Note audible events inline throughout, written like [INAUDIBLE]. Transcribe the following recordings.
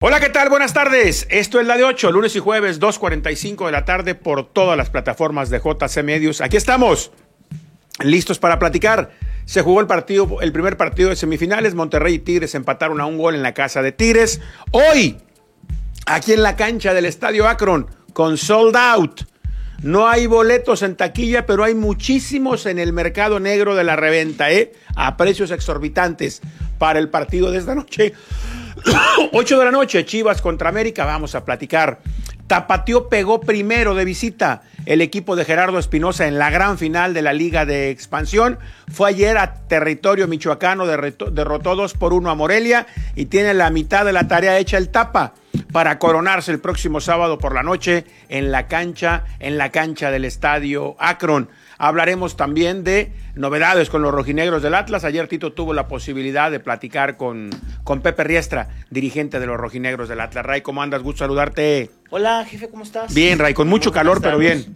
Hola, ¿qué tal? Buenas tardes. Esto es la de 8, lunes y jueves, 2.45 de la tarde por todas las plataformas de JC Medios. Aquí estamos, listos para platicar. Se jugó el partido, el primer partido de semifinales. Monterrey y Tigres empataron a un gol en la casa de Tigres. Hoy, aquí en la cancha del Estadio Akron, con sold out. No hay boletos en taquilla, pero hay muchísimos en el mercado negro de la reventa, ¿eh? A precios exorbitantes para el partido de esta noche. 8 de la noche, Chivas contra América, vamos a platicar. Tapatío pegó primero de visita el equipo de Gerardo Espinosa en la gran final de la Liga de Expansión. Fue ayer a territorio michoacano, derrotó 2 por 1 a Morelia y tiene la mitad de la tarea hecha el Tapa para coronarse el próximo sábado por la noche en la cancha, en la cancha del estadio Akron. Hablaremos también de novedades con los rojinegros del Atlas. Ayer Tito tuvo la posibilidad de platicar con, con Pepe Riestra, dirigente de los rojinegros del Atlas. Ray, ¿cómo andas? Gusto saludarte. Hola, jefe, ¿cómo estás? Bien, Ray, con mucho calor, pero bien.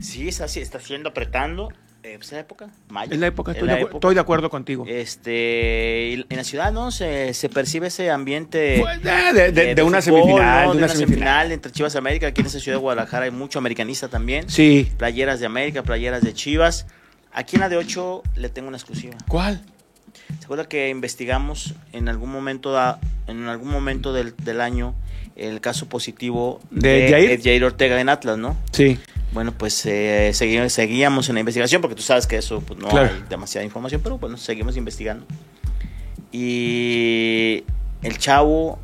Sí, está, sí, está siendo apretando. Eh, pues, la época, mayo. Es la época, estoy, de, estoy de, acuerdo contigo. Este, en la ciudad, ¿no? Se, se percibe ese ambiente pues, de, de, de, una semifinal. De una, semifinal. entre Chivas y América. Aquí en esa ciudad de Guadalajara hay mucho americanista también. Sí. Playeras de América, playeras de Chivas. Aquí en la de 8 le tengo una exclusiva. ¿Cuál? ¿Se acuerda que investigamos en algún momento, da, en algún momento del, del año el caso positivo de, Jair? Jair Ortega en Atlas, ¿no? Sí. Bueno, pues eh, seguíamos en la investigación porque tú sabes que eso pues, no hay demasiada información, pero bueno, seguimos investigando. Y el chavo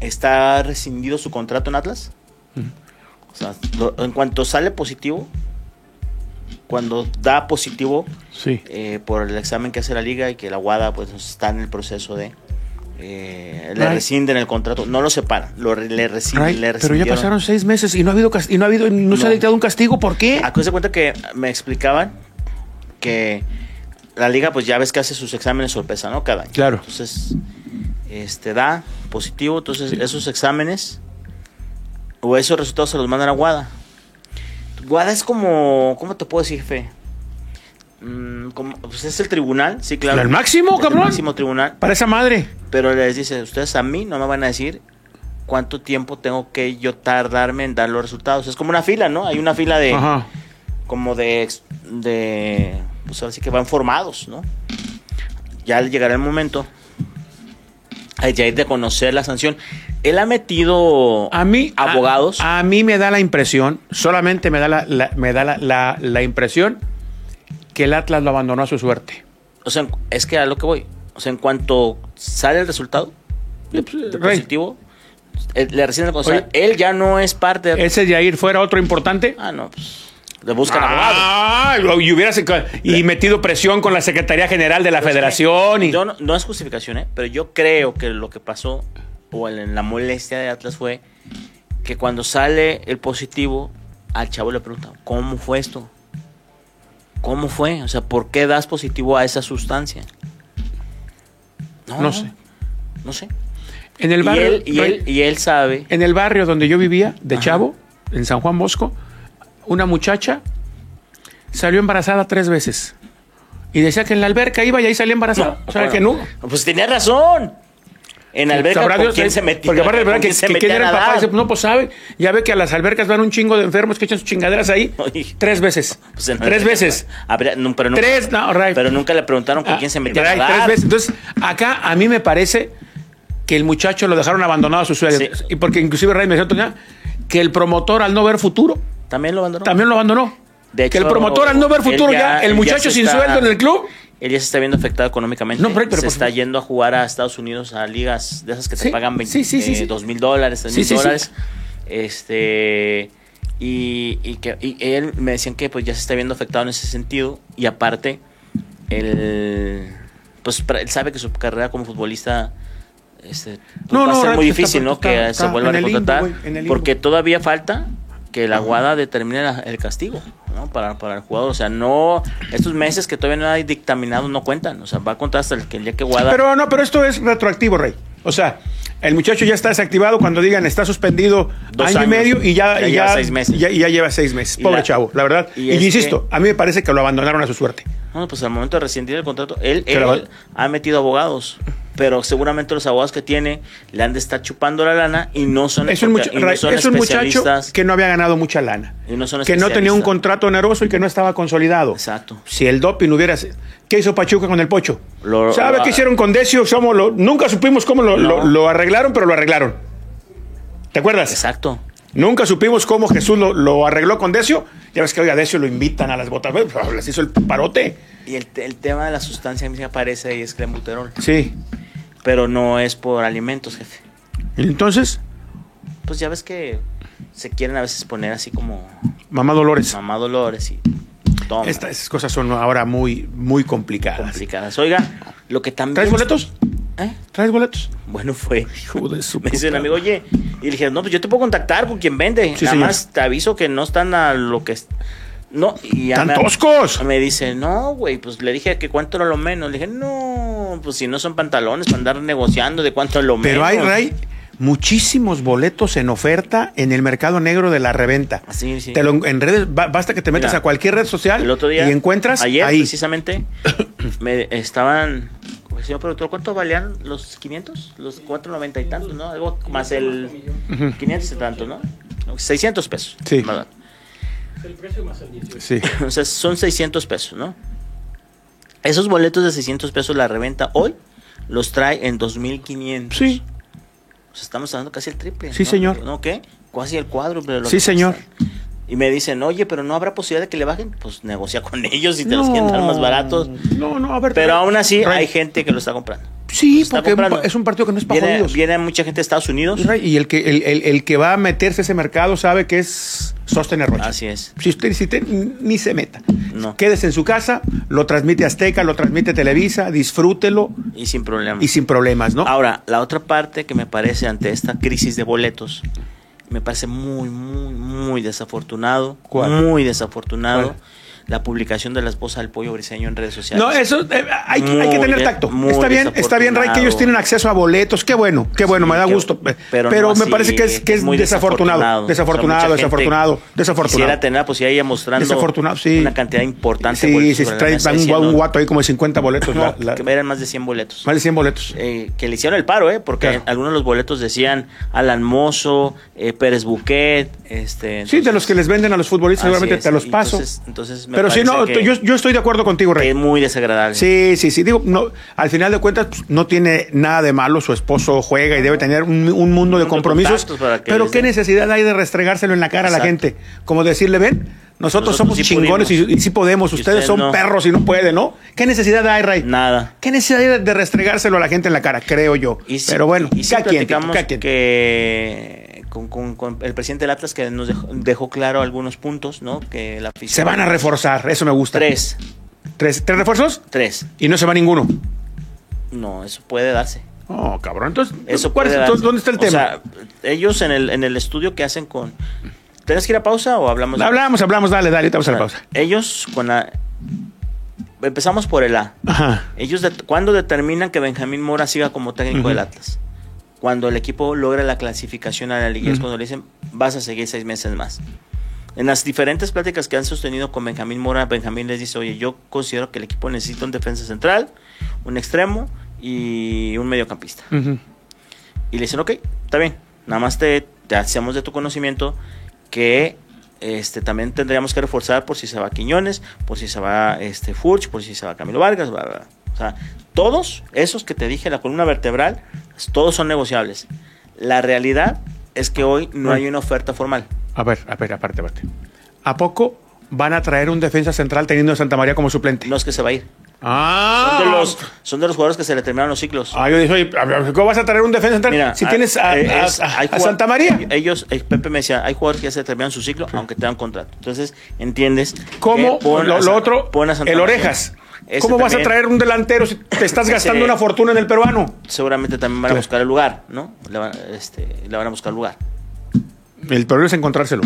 está rescindido su contrato en Atlas. O sea, en cuanto sale positivo, cuando da positivo sí. eh, por el examen que hace la liga y que la Guada pues está en el proceso de eh, le rescinden el contrato, no lo separan, lo, le, rescinden, Pero ya pasaron seis meses y no ha habido y no ha habido no, se ha dictado un castigo, ¿por qué? se cuenta que me explicaban que la liga pues ya ves que hace sus exámenes sorpresa, ¿no? Cada año. Claro. Entonces, este da positivo, entonces esos exámenes o esos resultados se los mandan a Guada. Guada es como, ¿cómo te puedo decir, Fe? Mm, pues es el tribunal, sí, claro. ¿El máximo, cabrón? El máximo tribunal. Para esa madre. Pero les dice, ustedes a mí no me van a decir cuánto tiempo tengo que yo tardarme en dar los resultados. Es como una fila, ¿no? Hay una fila de... Ajá. Como de... de pues ahora sí que van formados, ¿no? Ya llegará el momento ya ir de conocer la sanción. Él ha metido a mí, abogados. A, mí me da la impresión, solamente me da la, me da la, la, impresión que el Atlas lo abandonó a su suerte. O sea, es que a lo que voy. O sea, en cuanto sale el resultado de, positivo, le reciben el Él ya no es parte de. ¿Ese Jair fuera otro importante? Ah, no, pues. Le buscan ah, Y hubieras y metido presión con la Secretaría General de la Federación. y... yo no, no, es justificación, ¿eh? pero yo creo que lo que pasó, o en la molestia de Atlas, fue que cuando sale el positivo, al chavo le preguntan, ¿cómo fue esto? ¿Cómo fue? O sea, ¿por qué das positivo a esa sustancia? No, sé. No sé. En el barrio, y, él, y, él, sabe. En el barrio donde yo vivía, de Chavo, en San Juan Bosco, una muchacha salió embarazada tres veces. Y decía que en la alberca iba y ahí salía embarazada. o sea, que no. Pues tenía razón. En alberca, ¿con quién se metió? Porque aparte, ¿verdad? Que, que quién era el papá, dice, pues no, pues sabe, ya ve que a las albercas van un chingo de enfermos que echan sus chingaderas ahí. tres veces. Pues tres veces. pero nunca, tres, no, Pero nunca le preguntaron con ah, quién se metía a Tres veces. Entonces, acá a mí me parece que el muchacho lo dejaron abandonado a su suegra. Y porque inclusive Ray me decía que el promotor, al no ver futuro, también lo abandonó. También lo abandonó. De hecho, que el promotor al no ver futuro ya, el muchacho sin sueldo en el club. Él ya se está viendo afectado económicamente. No, pero, se está yendo a jugar a Estados Unidos a ligas de esas que te pagan 20, eh, dos mil dólares, tres mil dólares. Este y, y, que y él me decían que pues ya se está viendo afectado en ese sentido y aparte él pues él sabe que su carrera como futbolista este, pues, va a ser muy difícil, ¿no? que se vuelva a recontratar porque todavía falta que la Guada determine el castigo ¿no? para, para el jugador. O sea, no, estos meses que todavía no hay dictaminado no cuentan. O sea, va a contar hasta el, que el día que Guada. Pero no, pero esto es retroactivo, Rey. O sea, el muchacho ya está desactivado cuando digan está suspendido año y medio y ya, ya, lleva seis meses. Ya, ya lleva seis meses. Pobre chavo, la verdad. Y, insisto, a mí me parece que lo abandonaron a su suerte. No, pues al momento de rescindir el contrato, él, él ha metido abogados pero seguramente los abogados que tiene le han de estar chupando la lana y no son Es un, es un muchacho que no había ganado mucha lana. Y no son que no tenía un contrato oneroso y que no estaba consolidado. Exacto. Si el doping hubiera... ¿Qué hizo Pachuca con el Pocho? ¿Sabe qué hicieron con Decio? Somos lo, nunca supimos cómo lo, lo, arreglaron, pero lo arreglaron. ¿Te acuerdas? Exacto. Nunca supimos cómo Jesús lo, arregló con Decio. Ya ves que hoy a Decio lo invitan a las botas. Les hizo el parote. Y el, el tema de la sustancia a mí me aparece ahí es clenbuterol. Sí. Pero no es por alimentos, jefe. ¿Y entonces? Pues ya ves que se quieren a veces poner así como... Mamá Dolores. Mamá Dolores y estas cosas son ahora muy, muy complicadas. Complicadas. Oiga, lo que también. ¿Traes boletos? ¿Eh? ¿Traes boletos? Bueno, fue. [LAUGHS] Me dice un amigo, oye. Y le dije, no, pues yo te puedo contactar con quien vende. Nada más te aviso que no están a lo que. No, y ¡Tan toscos! Me dice, no, güey, pues le dije que cuánto era lo menos. Le dije, no, pues si no son pantalones para andar negociando de cuánto es lo menos. Pero hay, Ray, muchísimos boletos en oferta en el mercado negro de la reventa. Sí, sí. Te lo, en redes, basta que te metas a cualquier red social el otro día, y encuentras ayer, precisamente, me estaban señor productor, ¿cuánto valían los 500? Los 490 y tantos, ¿no? Algo más el 500 y tantos, ¿no? 600 pesos. Sí. El precio más el 18. Sí. [LAUGHS] o sea, son 600 pesos, ¿no? Esos boletos de 600 pesos la reventa hoy los trae en 2500. Sí. Pues estamos dando casi el triple. Sí, señor. ¿No qué? Casi el cuadro. sí, señor. Y me dicen, oye, pero no habrá posibilidad de que le bajen. Pues negocia con [LAUGHS] ellos y te los quieren dar más baratos. No, no, a ver. Pero aún así hay gente que lo está comprando. Sí, porque es un partido que no es para viene, viene mucha gente de Estados Unidos. Y el que, el, el, que va a meterse a ese mercado sabe que es sostener rocha. Así es. Si usted, si ni se meta. No. Quédese en su casa, lo transmite Azteca, lo transmite Televisa, disfrútelo. Y sin problemas. Y sin problemas, ¿no? Ahora, la otra parte que me parece ante esta crisis de boletos, me parece muy, muy, muy desafortunado. Muy desafortunado la publicación de la esposa del pollo briseño en redes sociales. No, eso eh, hay, que tener tacto. Está bien, está bien, Ray, que ellos tienen acceso a boletos. Qué bueno, qué bueno, me da gusto. Pero, me parece que es, que es desafortunado. Desafortunado, desafortunado, desafortunado. Quisiera tener la posibilidad mostrando desafortunado, sí. una cantidad importante. Sí, sí, trae un, guato ahí como de 50 boletos. que eran más de 100 boletos. Más de 100 boletos. Eh, que le hicieron el paro, ¿eh? Porque algunos de los boletos decían Alan Mozo, eh, Pérez Buquet. Este, sí, de los que les venden a los futbolistas, seguramente te los paso. Entonces, Pero si no, yo yo, estoy de acuerdo contigo, Rey. Es muy desagradable. Sí, sí, sí. Digo, no, al final de cuentas, pues, no tiene nada de malo. Su esposo juega y debe tener un, mundo de compromisos. pero qué necesidad hay de restregárselo en la cara a la gente. Como decirle, ven, nosotros, somos chingones y, sí podemos. Ustedes son perros y no pueden, ¿no? ¿Qué necesidad hay, Rey? Nada. ¿Qué necesidad hay de restregárselo a la gente en la cara? Creo yo. pero bueno, y cada, quien, que con, el presidente del Atlas que nos dejó, claro algunos puntos, ¿no? Que la Se van a reforzar, eso me gusta. Tres. ¿Tres, ¿Tres refuerzos? Tres. ¿Y no se va ninguno? No, eso puede darse. Oh, cabrón. Entonces, eso ¿dónde está el tema? Sea, ellos en el, en el estudio que hacen con... ¿Tienes que ir a pausa o hablamos? Hablamos, hablamos, dale, dale, vamos a la pausa. Ellos con la... Empezamos por el A. Ajá. Ellos, de... ¿cuándo determinan que Benjamín Mora siga como técnico del Atlas? Cuando el equipo logra la clasificación a la liga, es cuando le dicen, vas a seguir seis meses más. En las diferentes pláticas que han sostenido con Benjamín Mora, Benjamín les dice, oye, yo considero que el equipo necesita un defensa central, un extremo y un mediocampista. Y le dicen, ok, está bien, nada más te, te hacemos de tu conocimiento que este, también tendríamos que reforzar por si se va Quiñones, por si se va este, Furch, por si se va Camilo Vargas, O sea, todos esos que te dije, la columna vertebral, todos son negociables. La realidad es que hoy no hay una oferta formal. A ver, a ver, aparte, aparte. ¿A poco van a traer un defensa central teniendo a Santa María como suplente? No es que se va a ir. Ah. Son de los, son de los jugadores que se le terminaron los ciclos. Ah, yo dije, oye, ¿cómo vas a traer un defensa central? si tienes a, eh, Santa María. Ellos, eh, Pepe me decía, hay jugadores que ya se terminaron su ciclo, aunque te dan contrato. Entonces, entiendes. ¿Cómo? lo, otro, el Orejas. ¿Cómo vas a traer un delantero si te estás [LAUGHS] gastando una fortuna en el peruano? Seguramente también van a buscar el lugar, ¿no? Le van, este, le van a buscar el lugar. El problema es encontrárselo.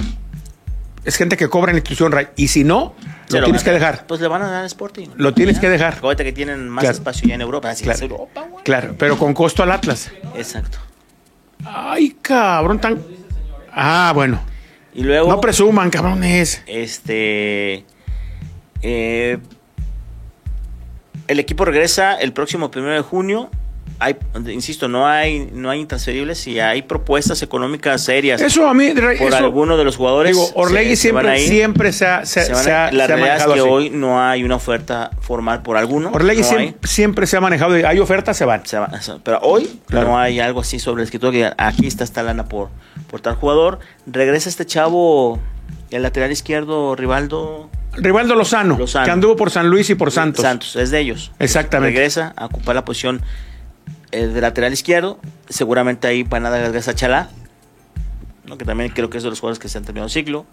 Es gente que cobra en la institución, Y si no, lo, tienes que dejar. Pues le van a dar Sporting. Lo tienes que dejar. Acuérdate que tienen más espacio ya en Europa. Así claro. es Europa, Claro, pero con costo al Atlas. Exacto. Ay, cabrón, tan. Ah, bueno. Y luego. No presuman, cabrones. Este. Eh, el equipo regresa el próximo primero de junio hay, insisto, no hay, no hay intransferibles y hay propuestas económicas serias. Eso a mí, por alguno de los jugadores. Digo, Orlegui siempre, se, siempre se ha, se, La realidad es que hoy no hay una oferta formal por alguno. Orlegui siempre, se ha manejado. Hay ofertas, se van. pero hoy no hay algo así sobre el escritorio que aquí está esta lana por, por tal jugador. Regresa este chavo, el lateral izquierdo, Rivaldo. Rivaldo Lozano, que anduvo por San Luis y por Santos. Santos, es de ellos. Exactamente. Regresa a ocupar la posición eh, de lateral izquierdo. Seguramente ahí para nada regresa Chalá, ¿no? que también creo que es de los jugadores que se han terminado el ciclo.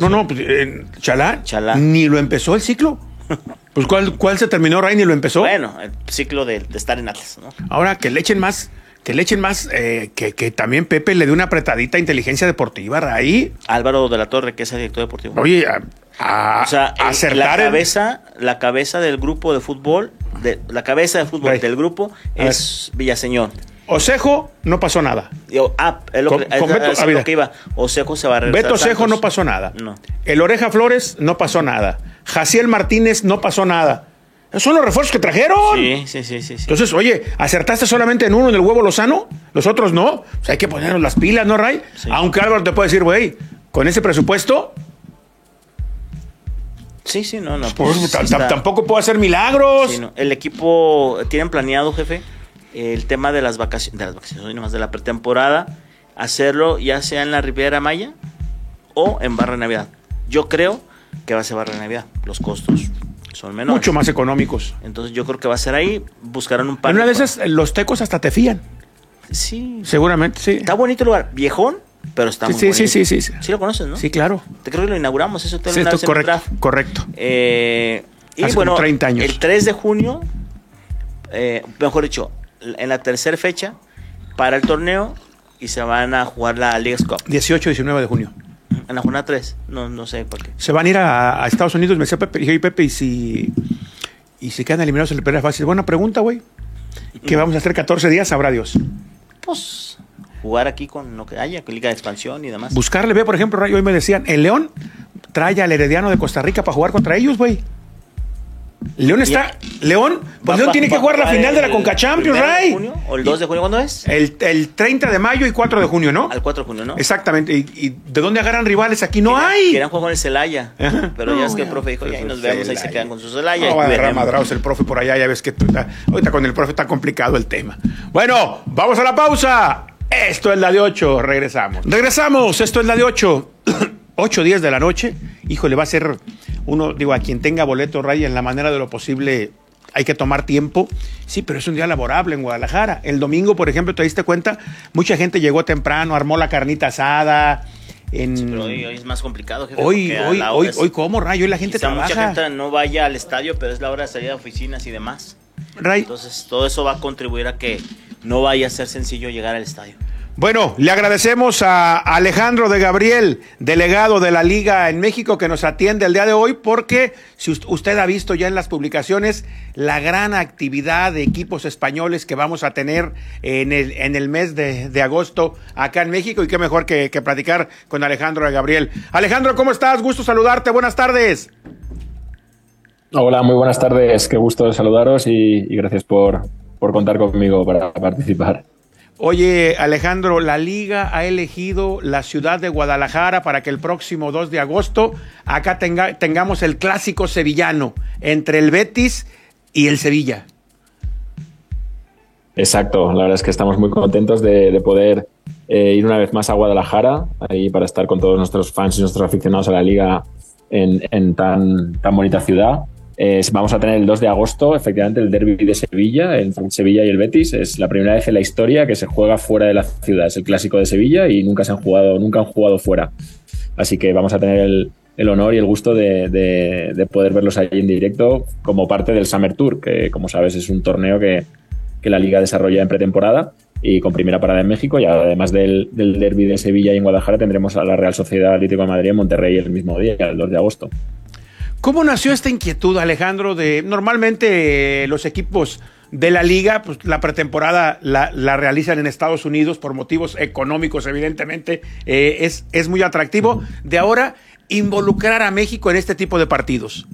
no, no, pues, eh, Chalá, ni lo empezó el ciclo. [LAUGHS] Pues ¿cuál, cuál se terminó, Ray? Ni lo empezó. Bueno, el ciclo de, estar en Atlas. ¿no? Ahora que le echen más que le echen más, eh, que, también Pepe le dé una apretadita a inteligencia deportiva, Ray. Álvaro de la Torre, que es el director deportivo. Oye, a, o sea, la cabeza, la cabeza del grupo de fútbol, de, la cabeza de fútbol del grupo es Villaseñor. Osejo no pasó nada. ah, es lo, que, iba. Osejo se va a regresar. Beto Osejo no pasó nada. No. El Oreja Flores no pasó nada. Jaciel Martínez no pasó nada. Esos son los refuerzos que trajeron. Sí, sí, sí, sí. Entonces, oye, ¿acertaste solamente en uno en el huevo Lozano? Los otros no. O sea, hay que ponernos las pilas, ¿no, Ray? Aunque Álvaro te puede decir, güey, con ese presupuesto Sí, sí, no, no. Pues, pues tampoco puedo hacer milagros. El equipo, tienen planeado, jefe, el tema de las vacaciones, de las vacaciones, de la pretemporada, hacerlo ya sea en la Riviera Maya o en Barra de Navidad. Yo creo que va a ser Barra de Navidad. Los costos son menores. Mucho más económicos. Entonces yo creo que va a ser ahí. Buscarán un par. En una de esas, los tecos hasta te fían. Sí. Seguramente, sí. Está bonito el lugar. Viejón, pero está muy sí, sí, sí, sí, sí. Sí lo conoces, ¿no? Sí, claro. Te creo que lo inauguramos, eso te sí, esto correcto, correcto. Eh, y bueno, 30 años. el 3 de junio, eh, mejor dicho, en la tercera fecha, para el torneo y se van a jugar la Liga Cup. 18 19 de junio. En la jornada 3, no, no sé por qué. Se van a ir a, Estados Unidos, me decía Pepe, y Pepe, y si, y si quedan eliminados en el primera fácil. Buena pregunta, güey. ¿Qué vamos a hacer 14 días? Sabrá Dios. Pues jugar aquí con lo que haya, con Liga de Expansión y demás. Buscarle, ve, por ejemplo, hoy me decían, el León trae al Herediano de Costa Rica para jugar contra ellos, güey. León está. León, pues León tiene que jugar la final de la Conca Champions, Ray. Junio, ¿O el 2 de junio cuándo es? El, el, 30 de mayo y 4 de junio, ¿no? Al 4 de junio, ¿no? Exactamente. ¿Y, de dónde agarran rivales? Aquí no hay. Querían jugar con el Celaya. Pero ya es que el profe dijo, ya ahí nos vemos, ahí se quedan con su Celaya. No, va a agarrar el profe por allá, ya ves que ahorita con el profe está complicado el tema. Bueno, vamos a la pausa. Esto es la de 8, regresamos. Regresamos, esto es la de 8. 8, 10 de la noche. Híjole, va a ser uno, digo, a quien tenga boleto, Ray, en la manera de lo posible hay que tomar tiempo. Sí, pero es un día laborable en Guadalajara. El domingo, por ejemplo, te diste cuenta, mucha gente llegó temprano, armó la carnita asada. En... pero hoy, es más complicado. hoy, hoy, hoy, hoy, ¿cómo, Ray? Hoy la gente trabaja. Mucha gente no vaya al estadio, pero es la hora de salir a oficinas y demás. Ray. Entonces, todo eso va a contribuir a que no vaya a ser sencillo llegar al estadio. Bueno, le agradecemos a Alejandro de Gabriel, delegado de la Liga en México, que nos atiende el día de hoy, porque si usted ha visto ya en las publicaciones la gran actividad de equipos españoles que vamos a tener en el, en el mes de, agosto acá en México, y qué mejor que, platicar con Alejandro de Gabriel. Alejandro, ¿cómo estás? Gusto saludarte, buenas tardes. Hola, muy buenas tardes, qué gusto saludaros y, y gracias por, por contar conmigo para participar. Oye, Alejandro, la liga ha elegido la ciudad de Guadalajara para que el próximo 2 de agosto acá tenga, tengamos el clásico sevillano entre el Betis y el Sevilla. Exacto, la verdad es que estamos muy contentos de, poder eh, ir una vez más a Guadalajara, ahí para estar con todos nuestros fans y nuestros aficionados a la liga en, en tan, tan bonita ciudad vamos a tener el 2 de agosto, efectivamente, el derby de Sevilla, en Sevilla y el Betis. Es la primera vez en la historia que se juega fuera de la ciudad. Es el clásico de Sevilla y nunca se han jugado, nunca han jugado fuera. Así que vamos a tener el, honor y el gusto de, poder verlos ahí en directo como parte del Summer Tour, que como sabes es un torneo que, la liga desarrolla en pretemporada y con primera parada en México. Y además del, del derby de Sevilla y en Guadalajara tendremos a la Real Sociedad Atlético de Madrid en Monterrey el mismo día, el 2 de agosto. ¿Cómo nació esta inquietud, Alejandro? De normalmente eh, los equipos de la liga, pues la pretemporada la, realizan en Estados Unidos por motivos económicos, evidentemente, eh, es, es muy atractivo. De ahora, involucrar a México en este tipo de partidos.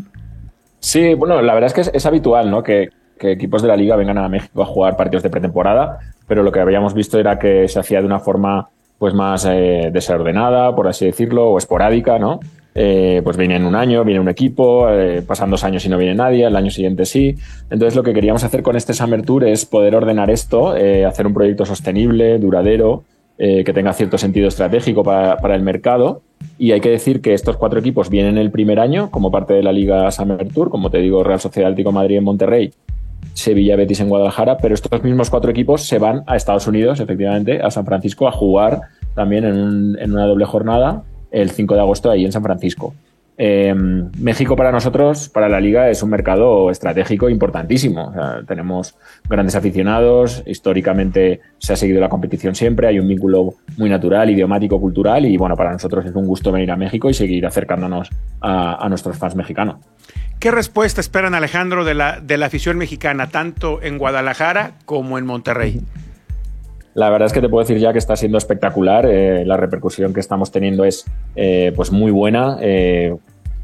Sí, bueno, la verdad es que es, habitual, ¿no? Que, equipos de la liga vengan a México a jugar partidos de pretemporada, pero lo que habíamos visto era que se hacía de una forma pues más eh, desordenada, por así decirlo, o esporádica, ¿no? Eh, pues viene en un año, viene un equipo, eh, pasan dos años y no viene nadie, el año siguiente sí. Entonces lo que queríamos hacer con este Summer Tour es poder ordenar esto, hacer un proyecto sostenible, duradero, que tenga cierto sentido estratégico para, para, el mercado. Y hay que decir que estos cuatro equipos vienen el primer año como parte de la Liga Summer Tour, como te digo, Real Sociedad Atlético Madrid en Monterrey, Sevilla Betis en Guadalajara, pero estos mismos cuatro equipos se van a Estados Unidos, efectivamente, a San Francisco, a jugar también en, una doble jornada el 5 de agosto ahí en San Francisco. Eh, México para nosotros, para la liga, es un mercado estratégico importantísimo. tenemos grandes aficionados, históricamente se ha seguido la competición siempre, hay un vínculo muy natural, idiomático, cultural y bueno, para nosotros es un gusto venir a México y seguir acercándonos a, a nuestros fans mexicanos. ¿Qué respuesta esperan, Alejandro, de la, de la afición mexicana, tanto en Guadalajara como en Monterrey? La verdad es que te puedo decir ya que está siendo espectacular. Eh, la repercusión que estamos teniendo es eh, pues muy buena. Eh,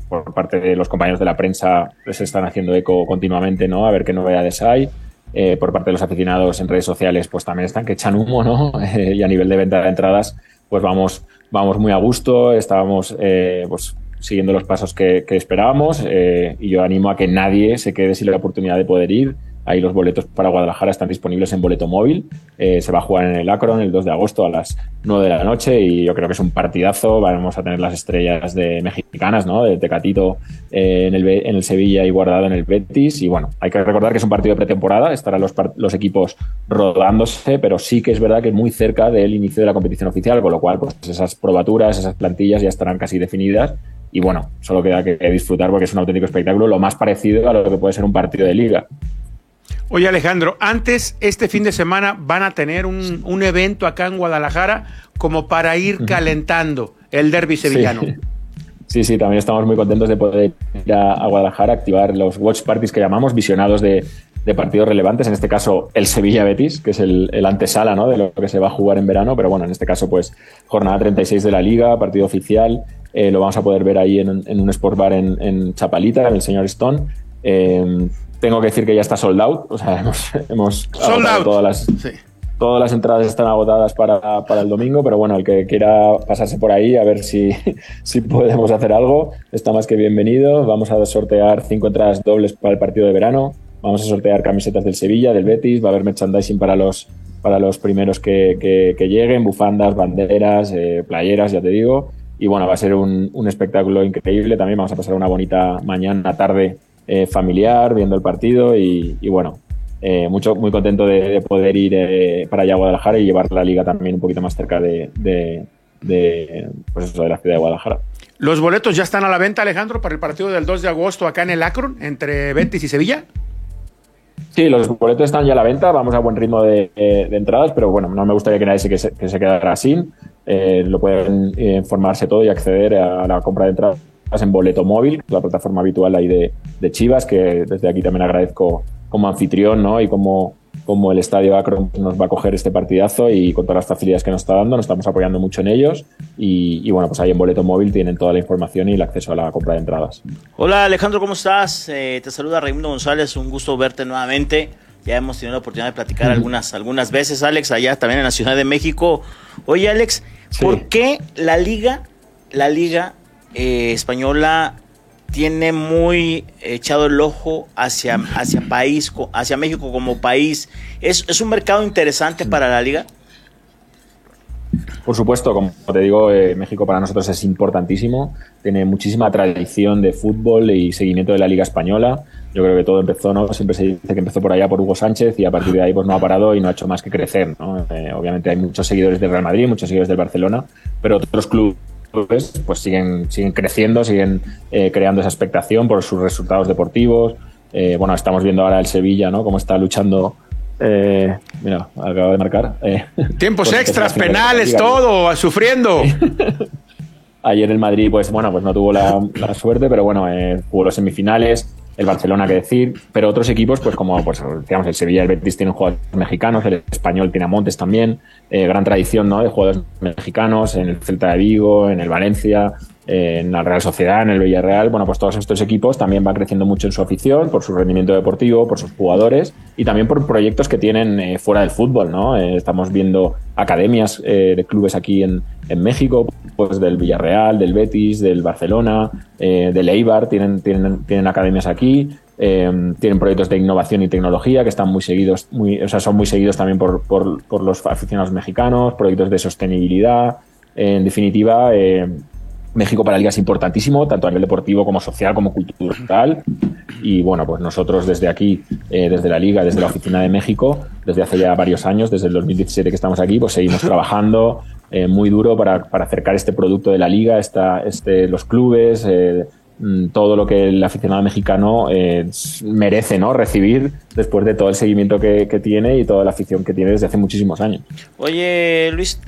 por parte de los compañeros de la prensa se están haciendo eco continuamente, ¿no? A ver qué novedades hay. por parte de los aficionados en redes sociales, pues también están que echan humo, ¿no? [LAUGHS] y a nivel de venta de entradas, pues vamos, vamos muy a gusto. Estábamos, pues siguiendo los pasos que, esperábamos eh, y yo animo a que nadie se quede sin la oportunidad de poder ir. Ahí los boletos para Guadalajara están disponibles en boleto móvil. Eh, se va a jugar en el Akron el 2 de agosto a las 9 de la noche y yo creo que es un partidazo. Vamos a tener las estrellas de mexicanas, ¿no? De Tecatito eh, en, el, Sevilla y guardado en el Betis. Y bueno, hay que recordar que es un partido de pretemporada. Estarán los, los equipos rodándose, pero sí que es verdad que es muy cerca del inicio de la competición oficial, con lo cual pues, esas probaturas, esas plantillas ya estarán casi definidas y bueno, solo queda que disfrutar porque es un auténtico espectáculo, lo más parecido a lo que puede ser un partido de liga. Oye Alejandro, antes este fin de semana van a tener un, evento acá en Guadalajara como para ir calentando el derby sevillano. [LAUGHS] Sí. sí, también estamos muy contentos de poder ir a, Guadalajara, activar los watch parties que llamamos, visionados de, partidos relevantes, en este caso el Sevilla Betis, que es el, el, antesala ¿no? de lo que se va a jugar en verano, pero bueno, en este caso pues jornada 36 de la liga, partido oficial, eh, lo vamos a poder ver ahí en, un Sport Bar en, Chapalita, en el señor Stone. Eh, tengo que decir que ya está sold out. O sea, [LAUGHS] hemos, todas las. Todas las entradas están agotadas para, el domingo, pero bueno, el que quiera pasarse por ahí a ver si, [LAUGHS] si podemos hacer algo, está más que bienvenido. Vamos a sortear cinco entradas dobles para el partido de verano. Vamos a sortear camisetas del Sevilla, del Betis. Va a haber merchandising para los, para los primeros que, lleguen, bufandas, banderas, eh, playeras, ya te digo. Y bueno, va a ser un, espectáculo increíble. También vamos a pasar una bonita mañana, tarde eh, familiar, viendo el partido. Y, bueno, eh, mucho, muy contento de, poder ir eh, para allá a Guadalajara y llevar la liga también un poquito más cerca de, pues de la ciudad de Guadalajara. ¿Los boletos ya están a la venta, Alejandro, para el partido del 2 de agosto acá en el Akron, entre Betis y Sevilla? Sí, los boletos están ya a la venta, vamos a buen ritmo de, entradas, pero bueno, no me gustaría que nadie se, que se quedara sin. Eh, lo pueden informarse todo y acceder a la compra de entradas en Boleto Móvil, la plataforma habitual ahí de, Chivas, que desde aquí también agradezco como anfitrión ¿no? y como, como el Estadio Akron nos va a coger este partidazo y con todas las facilidades que nos está dando, nos estamos apoyando mucho en ellos y, bueno, pues ahí en Boleto Móvil tienen toda la información y el acceso a la compra de entradas. Hola Alejandro, ¿cómo estás? Eh, te saluda Raimundo González, un gusto verte nuevamente. Ya hemos tenido la oportunidad de platicar algunas, algunas veces, Alex, allá también en la Ciudad de México. Oye, Alex, ¿Por qué la liga, la liga eh, española tiene muy echado el ojo hacia, hacia hacia México como país? ¿Es, un mercado interesante para la liga? Por supuesto, como te digo, eh, México para nosotros es importantísimo. Tiene muchísima tradición de fútbol y seguimiento de la Liga Española. Yo creo que todo empezó, ¿no? Siempre se dice que empezó por allá por Hugo Sánchez y a partir de ahí pues no ha parado y no ha hecho más que crecer, eh, obviamente hay muchos seguidores del Real Madrid, muchos seguidores del Barcelona, pero otros clubes pues siguen, siguen creciendo, siguen eh, creando esa expectación por sus resultados deportivos. Eh, bueno, estamos viendo ahora el Sevilla, ¿no? Cómo está luchando mira, acabo de marcar. [LAUGHS] Tiempos extras, penales, todo, sufriendo. [LAUGHS] Ayer el Madrid, pues bueno, pues no tuvo la, la suerte, pero bueno, jugó los semifinales el Barcelona que decir, pero otros equipos, pues como pues, digamos, el Sevilla, el Betis tienen jugadores mexicanos, el Español tiene a Montes también, eh, gran tradición ¿no? de jugadores mexicanos, en el Celta de Vigo, en el Valencia, en la Real Sociedad, en el Villarreal, bueno, pues todos estos equipos también van creciendo mucho en su afición, por su rendimiento deportivo, por sus jugadores y también por proyectos que tienen eh, fuera del fútbol, ¿no? Eh, estamos viendo academias eh, de clubes aquí en, en, México, pues del Villarreal, del Betis, del Barcelona, del Eibar, tienen, tienen, tienen academias aquí. tienen proyectos de innovación y tecnología que están muy seguidos, muy, o sea, son muy seguidos también por, por, por los aficionados mexicanos, proyectos de sostenibilidad. En definitiva, México para la liga es importantísimo, tanto a nivel deportivo como social, como cultural. Y bueno, pues nosotros desde aquí, eh, desde la liga, desde la oficina de México, desde hace ya varios años, desde el 2017 que estamos aquí, pues seguimos [LAUGHS] trabajando eh, muy duro para, para, acercar este producto de la liga, esta, este, los clubes, eh, mm, todo lo que el aficionado mexicano merece ¿no? recibir después de todo el seguimiento que, que, tiene y toda la afición que tiene desde hace muchísimos años. Oye, Luis,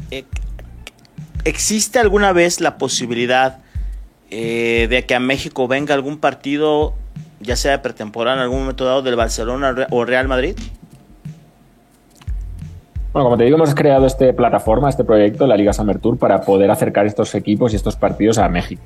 ¿existe alguna vez la posibilidad eh, de que a México venga algún partido, ya sea de pretemporada en algún momento dado, del Barcelona o Real Madrid? Bueno, como te digo, hemos creado esta plataforma, este proyecto, la Liga Summer Tour, para poder acercar estos equipos y estos partidos a México.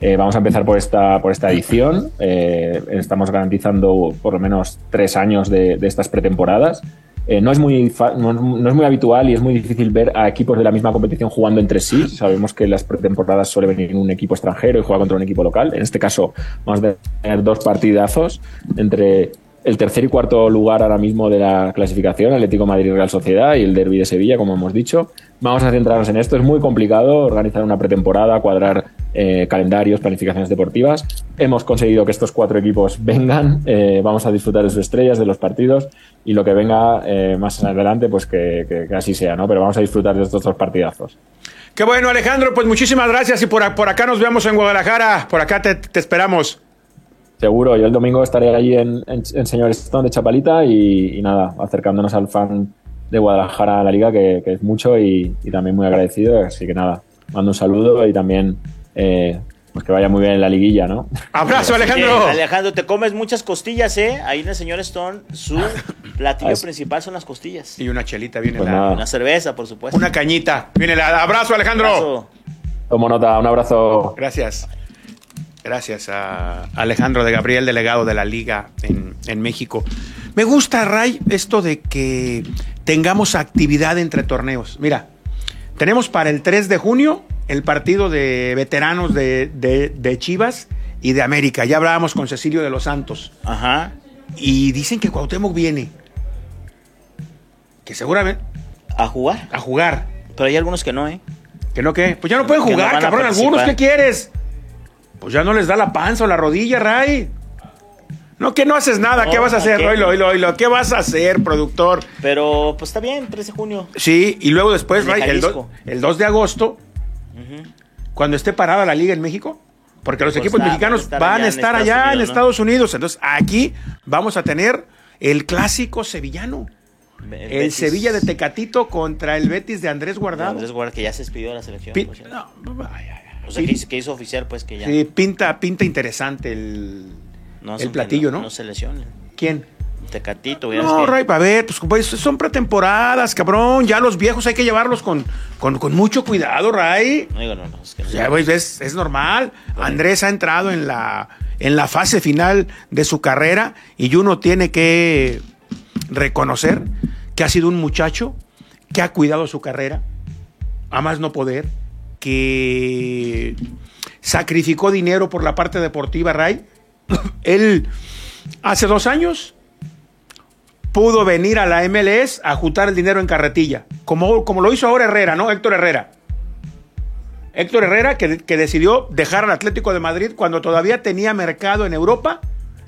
Eh, vamos a empezar por esta, por esta edición. Eh, estamos garantizando por lo menos tres años de, de estas pretemporadas. Eh, no, es muy no, es muy habitual y es muy difícil ver a equipos de la misma competición jugando entre sí. Sabemos que las pretemporadas suele venir un equipo extranjero y juega contra un equipo local. En este caso, vamos a tener dos partidazos entre el tercer y cuarto lugar ahora mismo de la clasificación, Atlético Madrid Real Sociedad y el Derby de Sevilla, como hemos dicho. Vamos a centrarnos en esto. Es muy complicado organizar una pretemporada, cuadrar eh, calendarios, planificaciones deportivas. Hemos conseguido que estos cuatro equipos [LAUGHS] vengan. Eh, vamos a disfrutar de sus estrellas, de los partidos y lo que venga eh, más adelante, pues que, así sea, ¿no? Pero vamos a disfrutar de estos dos partidazos. Qué bueno, Alejandro. Pues muchísimas gracias y por, por acá nos vemos en Guadalajara. Por acá te esperamos. Seguro, yo el domingo estaré allí en, en, Señor Stone de Chapalita y, nada, acercándonos al fan de Guadalajara a la liga, que, es mucho y, también muy agradecido. Así que nada, mando un saludo y también eh, pues que vaya muy bien en la liguilla, ¿no? ¡Abrazo, Alejandro! Alejandro, te comes muchas costillas, ¿eh? Ahí en el Señor Stone, su [LAUGHS] platillo principal son las costillas. Y una chelita, viene pues la... Una cerveza, por supuesto. Una cañita. Viene la... ¡Abrazo, Alejandro! Abrazo. Tomo nota, un abrazo. Gracias. Gracias a Alejandro de Gabriel, delegado de la Liga en, México. Me gusta, Ray, esto de que tengamos actividad entre torneos. Mira, tenemos para el 3 de junio el partido de veteranos de, Chivas y de América. Ya hablábamos con Cecilio de los Santos. Ajá. Y dicen que Cuauhtémoc viene. Que seguramente. ¿A jugar? A jugar. Pero hay algunos que no, ¿eh? ¿Que no qué? Pues ya no pueden jugar, cabrón. Algunos, ¿qué quieres? Pues ya no les da la panza o la rodilla, Ray. No, que no haces nada. ¿Qué vas a hacer? Oilo, oilo, oilo. ¿Qué vas a hacer, productor? Pero, pues está bien, 13 de junio. Sí, y luego después, Ray, el, el, 2 de agosto, cuando esté parada la liga en México, porque los pues equipos mexicanos van a estar allá en Estados Unidos. Entonces, aquí vamos a tener el clásico sevillano. El, Sevilla de Tecatito contra el Betis de Andrés Guardado. Andrés Guardado, que ya se despidió de la selección. no, vaya, o sea, que hizo, oficial, pues que ya. Sí, pinta, pinta interesante el, el platillo, ¿no? No se lesionen. ¿Quién? Tecatito, No, Ray, a ver, pues, pues, son pretemporadas, cabrón. Ya los viejos hay que llevarlos con, con, mucho cuidado, Ray. No, no, no. Es, que ya, es, es, normal. Andrés ha entrado en la, en la fase final de su carrera y uno tiene que reconocer que ha sido un muchacho que ha cuidado su carrera, a más no poder que sacrificó dinero por la parte deportiva, Ray. Él hace dos años pudo venir a la MLS a juntar el dinero en carretilla, como, como lo hizo ahora Herrera, ¿no? Héctor Herrera. Héctor Herrera, que, decidió dejar al Atlético de Madrid cuando todavía tenía mercado en Europa.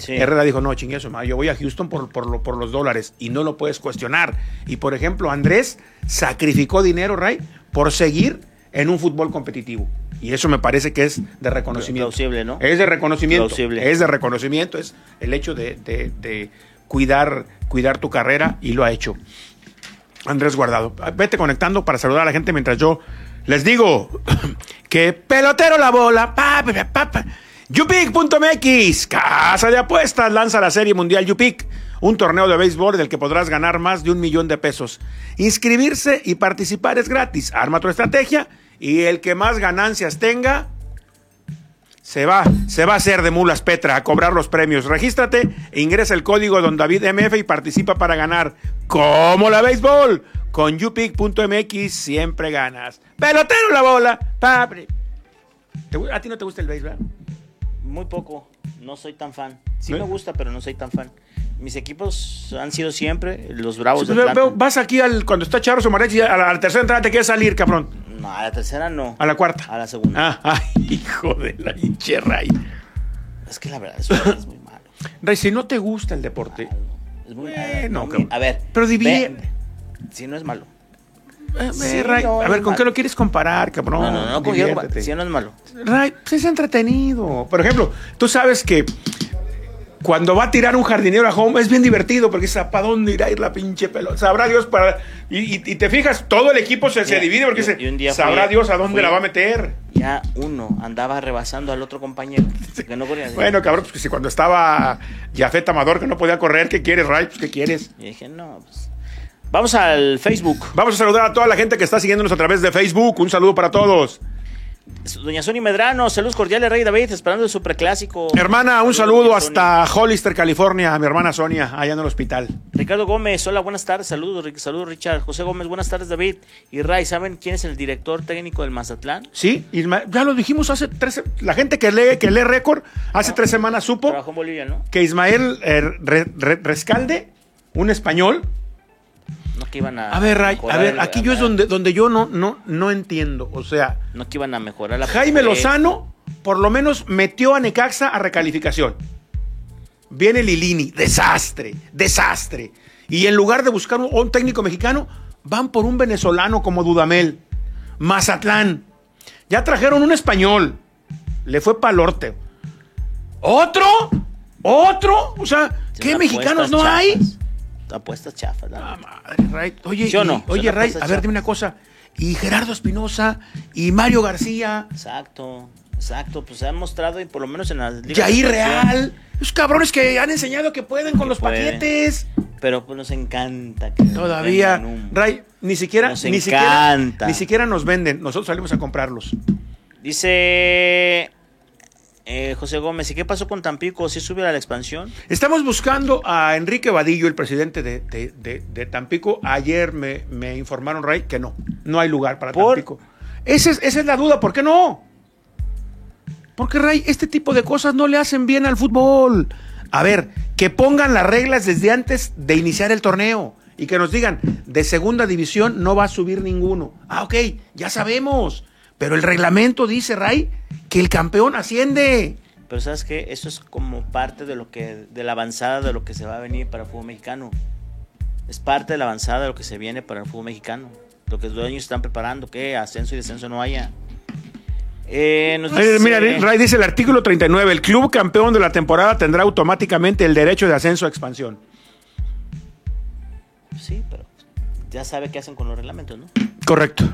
Herrera dijo, no, chingue eso, yo voy a Houston por, por, por, los dólares y no lo puedes cuestionar. Y por ejemplo, Andrés sacrificó dinero, Ray, por seguir en un fútbol competitivo. Y eso me parece que es de reconocimiento. Plausible, ¿no? Es de reconocimiento. Es de reconocimiento, es el hecho de, cuidar, cuidar tu carrera y lo ha hecho. Andrés Guardado, vete conectando para saludar a la gente mientras yo les digo [COUGHS] que pelotero la bola. Pa, pa, pa, Yupic.mx, casa de apuestas, lanza la serie mundial Yupic un torneo de béisbol del que podrás ganar más de un millón de pesos. Inscribirse y participar es gratis. Arma tu estrategia y el que más ganancias tenga, se va, se va a hacer de mulas Petra a cobrar los premios. Regístrate e ingresa el código Don David y participa para ganar. Como la béisbol. Con upic.mx siempre ganas. Pelotero la bola. ¿A ti no te gusta el béisbol? Muy poco. No soy tan fan. Sí me gusta, pero no soy tan fan. Mis equipos han sido siempre los Bravos de Vas aquí al, cuando está Charros o Marechi, a la, tercera entrada te quieres salir, cabrón. No, a la tercera no. A la cuarta. A la segunda. Ah, [LAUGHS] ay, hijo de la hinche Ray. Es que la verdad, eso es muy malo. Ray, si no te gusta el deporte. Es muy malo. a ver. Pero divide. Si no es malo. Eh, Ray, a ver, ¿con qué lo quieres comparar, cabrón? No, no, no, si no es malo. Ray, pues es entretenido. Por ejemplo, tú sabes que cuando va a tirar un jardinero a home es bien divertido porque sabe para dónde irá a ir la pinche pelota. Sabrá Dios para. Y, te fijas, todo el equipo se, se divide porque se, sabrá Dios a dónde la va a meter. Ya uno andaba rebasando al otro compañero. bueno, cabrón, pues que si cuando estaba Jafet Amador que no podía correr, ¿qué quieres, Ray? Pues ¿qué quieres? Y dije, no, pues. Vamos al Facebook. Vamos a saludar a toda la gente que está siguiéndonos a través de Facebook. Un saludo para todos. Doña Sonia Medrano, saludos cordiales, Rey David, esperando el superclásico. Hermana, un saludo hasta Hollister, California, a mi hermana Sonia, allá en el hospital. Ricardo Gómez, hola, buenas tardes, saludos, saludos Richard. José Gómez, buenas tardes, David. Y Ray, ¿saben quién es el director técnico del Mazatlán? Sí, ya lo dijimos hace tres, la gente que lee, que lee récord, hace tres semanas supo que Ismael eh, Rescalde, un español, no que iban a. A ver, Ray, a ver, aquí yo es donde, donde yo no, no, no entiendo. O sea. No que iban a mejorar la. Jaime Lozano, por lo menos, metió a Necaxa a recalificación. Viene Lilini, desastre, desastre. Y en lugar de buscar un, técnico mexicano, van por un venezolano como Dudamel. Mazatlán. Ya trajeron un español. Le fue palorte. ¿Otro? ¿Otro? O sea, ¿qué mexicanos no hay? Apuestas chafas. Ah, madre, Ray. Oye, oye Ray, a ver, dime una cosa. Y Gerardo Espinosa y Mario García. Exacto, exacto. Pues se han mostrado, y por lo menos en las ligas. ahí Real. Esos cabrones que han enseñado que pueden con los paquetes. Pero pues nos encanta que Todavía, Ray, ni siquiera, nos ni siquiera, ni siquiera nos venden. Nosotros salimos a comprarlos. Dice eh, José Gómez, ¿y qué pasó con Tampico? ¿Si subió a la expansión? Estamos buscando a Enrique Vadillo, el presidente de, Tampico. Ayer me, informaron, Ray, que no, no hay lugar para Tampico. Esa es, esa es la duda, ¿por qué no? Porque, Ray, este tipo de cosas no le hacen bien al fútbol. A ver, que pongan las reglas desde antes de iniciar el torneo y que nos digan, de segunda división no va a subir ninguno. Ah, ok, ya sabemos. Pero el reglamento dice, Ray, que el campeón asciende. Pero sabes que eso es como parte de lo que, de la avanzada de lo que se va a venir para el fútbol mexicano. Es parte de la avanzada de lo que se viene para el fútbol mexicano. Lo que los dueños están preparando, que ascenso y descenso no haya. Eh, mira, Ray dice el artículo 39, el club campeón de la temporada tendrá automáticamente el derecho de ascenso a expansión. Sí, pero ya sabe qué hacen con los reglamentos, ¿no? Correcto.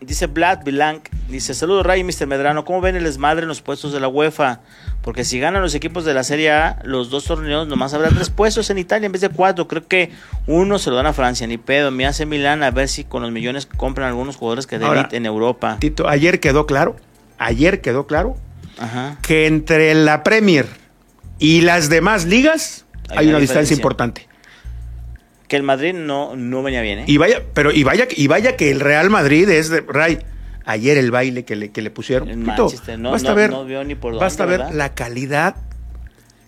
Dice Vlad Vilank, dice, saludos Ray y Mr. Medrano, ¿cómo ven el desmadre en los puestos de la UEFA? Porque si ganan los equipos de la Serie A, los dos torneos, nomás habrá tres puestos en Italia en vez de cuatro. Creo que uno se lo dan a Francia, ni pedo. Me hace Milán a ver si con los millones compran algunos jugadores que de en Europa. Tito, ayer quedó claro, ayer quedó claro que entre la Premier y las demás ligas hay, una distancia importante que el Madrid no, no venía bien. ¿eh? Y vaya, pero y vaya, y vaya que el Real Madrid es de Ray. Ayer el baile que le, que le pusieron. En Manchester, no, basta ver, vio ni por dónde, Basta ver la calidad.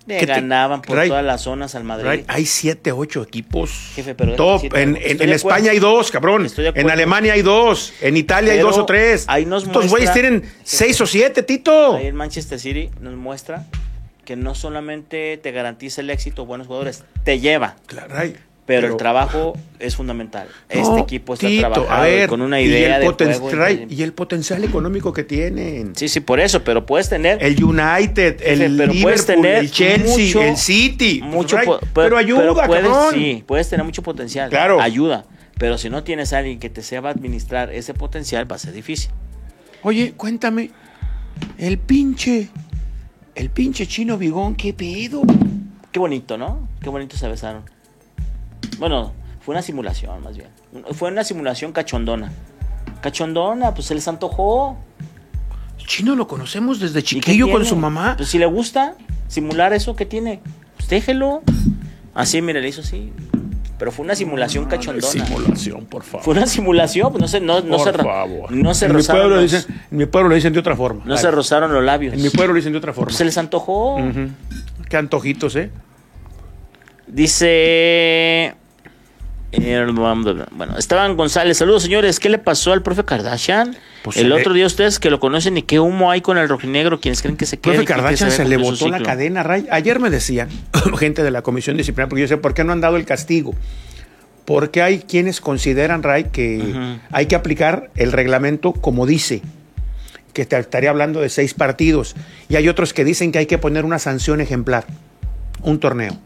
que ganaban por todas las zonas al Madrid. hay siete, ocho equipos Jefe, pero top. en, en, España hay dos, cabrón. En Alemania hay dos. En Italia hay dos o tres. Ahí nos Estos güeyes tienen seis o siete, Tito. Ahí en Manchester City nos muestra que no solamente te garantiza el éxito buenos jugadores, te lleva. Claro, pero, el trabajo es fundamental. este equipo está trabajando con una idea y el de juego y el potencial económico que tienen. Sí, sí, por eso, pero puedes tener el United, el Liverpool, el Chelsea, el City, mucho, pero, ayuda, puedes, Sí, puedes tener mucho potencial. Claro. Ayuda, pero si no tienes a alguien que te sepa administrar ese potencial va a ser difícil. Oye, cuéntame, el pinche el pinche chino bigón, qué pedo. Qué bonito, ¿no? Qué bonito se besaron. Bueno, fue una simulación más bien. Fue una simulación cachondona. Cachondona, pues se les antojó. Chino lo conocemos desde chiquillo con su mamá. Pues si le gusta simular eso, ¿qué tiene? Pues déjelo. Así, mire, le hizo así. Pero fue una simulación no, cachondona. Simulación, por favor. Fue una simulación, pues no se, no, no por se, favor. no se en rozaron. Mi pueblo los, dicen, en mi pueblo lo dicen de otra forma. No Ay. se rozaron los labios. En mi pueblo lo dicen de otra forma. Pues se les antojó. Uh -huh. Qué antojitos, ¿eh? Dice. Bueno, Esteban González, saludos señores. ¿Qué le pasó al profe Kardashian? Pues el otro día ustedes que lo conocen y qué humo hay con el rojinegro, quienes creen que se quede. Profe Kardashian se, se, le botó la cadena, Ray. Ayer me decían, [COUGHS] gente de la comisión disciplinaria, porque yo sé por qué no han dado el castigo. Porque hay quienes consideran, Ray, que uh -huh. hay que aplicar el reglamento como dice, que te estaría hablando de seis partidos. Y hay otros que dicen que hay que poner una sanción ejemplar, un torneo.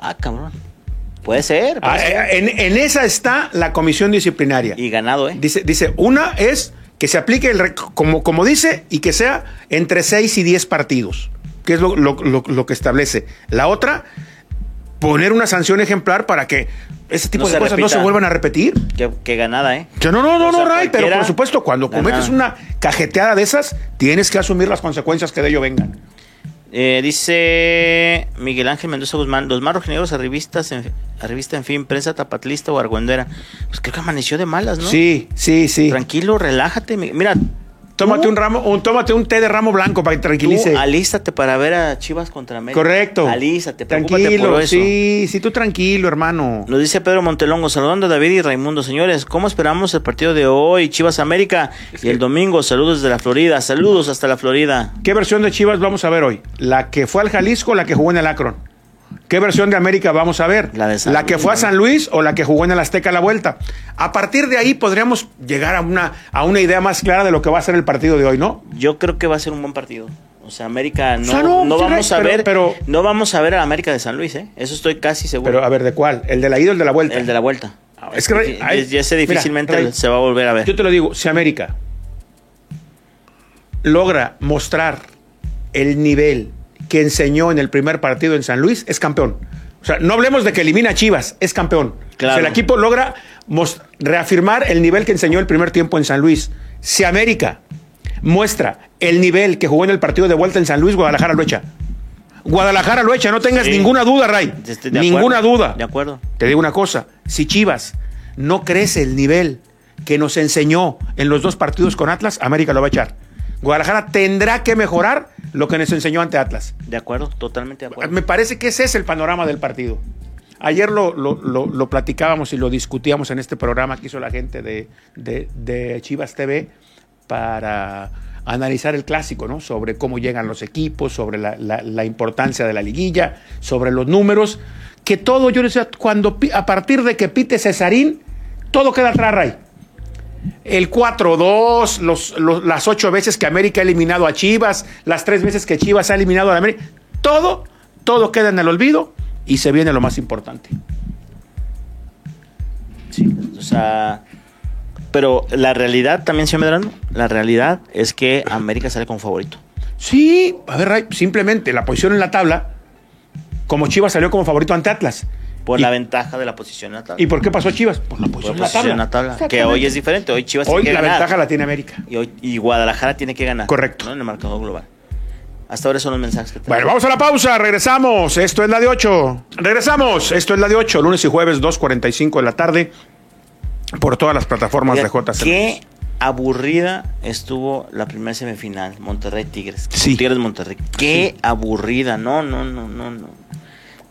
Ah, cabrón. Puede ser. Puede ah, ser. En, en, esa está la comisión disciplinaria. Y ganado, ¿eh? Dice, dice una es que se aplique el, como, como dice y que sea entre 6 y 10 partidos, que es lo, lo, lo, lo, que establece. La otra, poner una sanción ejemplar para que ese tipo No de cosas no se vuelvan a repetir. Qué, qué ganada, ¿eh? Que no, no, no, O sea, no, Ray, pero por supuesto, cuando cometes una cajeteada de esas, tienes que asumir las consecuencias que de ello vengan. Eh, dice Miguel Ángel Mendoza Guzmán, los más rojinegros a revistas, en, a revista en fin, prensa tapatlista o argüendera. Pues creo que amaneció de malas, ¿no? Sí, sí, sí. Tranquilo, relájate. mi- Mira, Tómate un ramo, un, tómate un té de ramo blanco para que tranquilice. Tú alístate para ver a Chivas contra América. Correcto. Alístate, Tranquilo, por eso. sí, sí, tú tranquilo, hermano. Nos dice Pedro Montelongo, saludando a David y Raimundo. Señores, ¿cómo esperamos el partido de hoy? Chivas América. y el domingo, saludos desde la Florida. Saludos hasta la Florida. ¿Qué versión de Chivas vamos a ver hoy? ¿La que fue al Jalisco o la que jugó en el Akron? ¿Qué versión de América vamos a ver? La de San que Luis, fue a. San Luis o la que jugó en el Azteca a la vuelta? A partir de ahí podríamos llegar a una, a una idea más clara de lo que va a ser el partido de hoy, ¿no? Yo creo que va a ser un buen partido. O sea, América no, O sea, no, no sí, vamos a pero- ver, pero- no vamos a ver a la América de San Luis, ¿eh? Eso estoy casi seguro. Pero a ver, ¿de cuál? ¿El de la ida o el de la vuelta? el de la vuelta. Es que, Ray, Y- ay, y ese mira, difícilmente se va a volver a ver. Yo te lo digo, si América logra mostrar el nivel que enseñó en el primer partido en San Luis, es campeón. O sea, no hablemos de que elimina a Chivas, es campeón. Claro. O sea, el equipo logra reafirmar el nivel que enseñó el primer tiempo en San Luis. Si América muestra el nivel que jugó en el partido de vuelta en San Luis, Guadalajara lo echa. Guadalajara lo echa, no tengas Sí. ninguna duda, Ray. Ninguna acuerdo, duda. De acuerdo. Te digo una cosa, si Chivas no crece el nivel que nos enseñó en los dos partidos con Atlas, América lo va a echar. Guadalajara tendrá que mejorar lo que nos enseñó ante Atlas. De acuerdo, totalmente de acuerdo. Me parece que ese es el panorama del partido. Ayer lo, lo- lo- lo platicábamos y lo discutíamos en este programa que hizo la gente de, de- de Chivas TV para analizar el clásico, ¿no? Sobre cómo llegan los equipos, sobre la, la- la importancia de la liguilla, sobre los números, que todo, yo decía, cuando a partir de que pite Cesarín, todo queda atrás, Ray. El 4-2, los, los- las ocho veces que América ha eliminado a Chivas, las tres veces que Chivas ha eliminado a América, todo, todo queda en el olvido y se viene lo más importante. Sí, o sea, pero la realidad también, señor Medrano, la realidad es que América sale como favorito. Sí, a ver, Ray, simplemente la posición en la tabla, como Chivas salió como favorito ante Atlas. Por ¿Y- la ventaja de la posición en la tabla. ¿Y por qué pasó Chivas? Por la Por posición, la posición en la tabla. Que hoy es diferente. Hoy Chivas Hoy tiene la que ganar. ventaja la tiene América. Y, hoy, y Guadalajara tiene que ganar. Correcto. ¿no? En el marcador global. Hasta ahora son los mensajes que Bueno, tenemos. vamos a la pausa, regresamos. Esto es la de 8. Regresamos. Esto es la de 8, lunes y jueves, 2.45 de la tarde, por todas las plataformas Oiga, de JC. Qué aburrida estuvo la primera semifinal, Monterrey Tigres. Sí. Tigres Monterrey. Qué aburrida. No, no, no, no, no.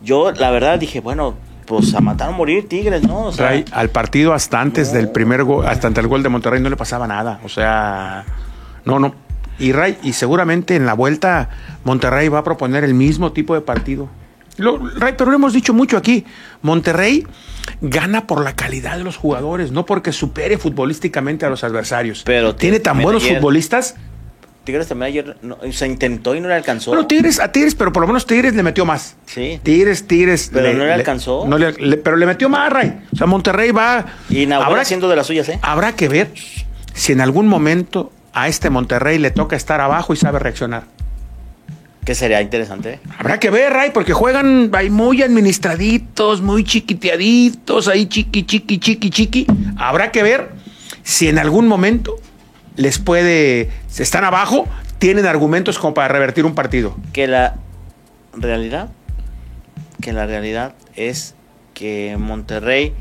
Yo, la verdad, dije, bueno, pues a matar o morir Tigres, ¿no? O sea, al partido hasta antes del primer gol, hasta ante el gol de Monterrey no le pasaba nada. O sea, no, no. Y Ray, y seguramente en la vuelta Monterrey va a proponer el mismo tipo de partido. Lo, Ray, pero lo hemos dicho mucho aquí. Monterrey gana por la calidad de los jugadores, no porque supere futbolísticamente a los adversarios. Pero tiene tan buenos ayer- futbolistas. Tigres también ayer no, se intentó y no le alcanzó. Bueno, Tigres, a Tigres, pero por lo menos Tigres le metió más. Sí. Tigres, Tigres. Pero no le alcanzó. no le- le- pero le metió más, Ray. O sea, Monterrey va. Y Nahuel habrá, haciendo de las suyas, ¿eh? habrá que ver si en algún momento a este Monterrey le toca estar abajo y sabe reaccionar. Que sería interesante. ¿eh? Habrá que ver, Ray, porque juegan ahí muy administraditos, muy chiquiteaditos, ahí chiqui, chiqui, chiqui, chiqui. Habrá que ver si en algún momento les puede, están abajo, tienen argumentos como para revertir un partido. Que la realidad, que la realidad es que Monterrey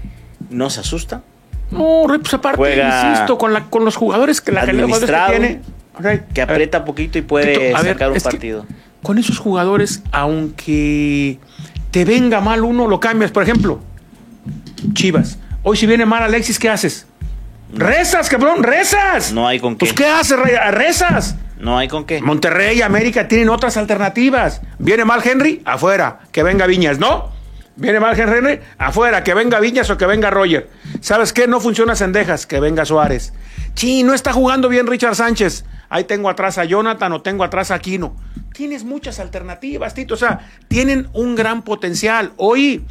no se asusta. No, pues aparte, insisto, con, la, con los jugadores que la calidad que tiene. que aprieta poquito y puede sacar un partido. con esos jugadores, aunque te venga mal uno, lo cambias. Por ejemplo, Chivas. Hoy si viene mal Alexis, ¿qué haces? Rezas, cabrón, rezas. No hay con qué. Pues ¿qué haces? Rezas. No hay con qué. Monterrey y América tienen otras alternativas. Viene mal Henry, afuera, que venga Viñas, ¿no? Viene mal Henry, afuera, que venga Viñas o que venga Roger. ¿Sabes qué? No funciona Sendejas, que venga Suárez. Sí, no está jugando bien Richard Sánchez. Ahí tengo atrás a Jonathan o tengo atrás a Aquino. Tienes muchas alternativas, Tito. O sea, tienen un gran potencial. Hoy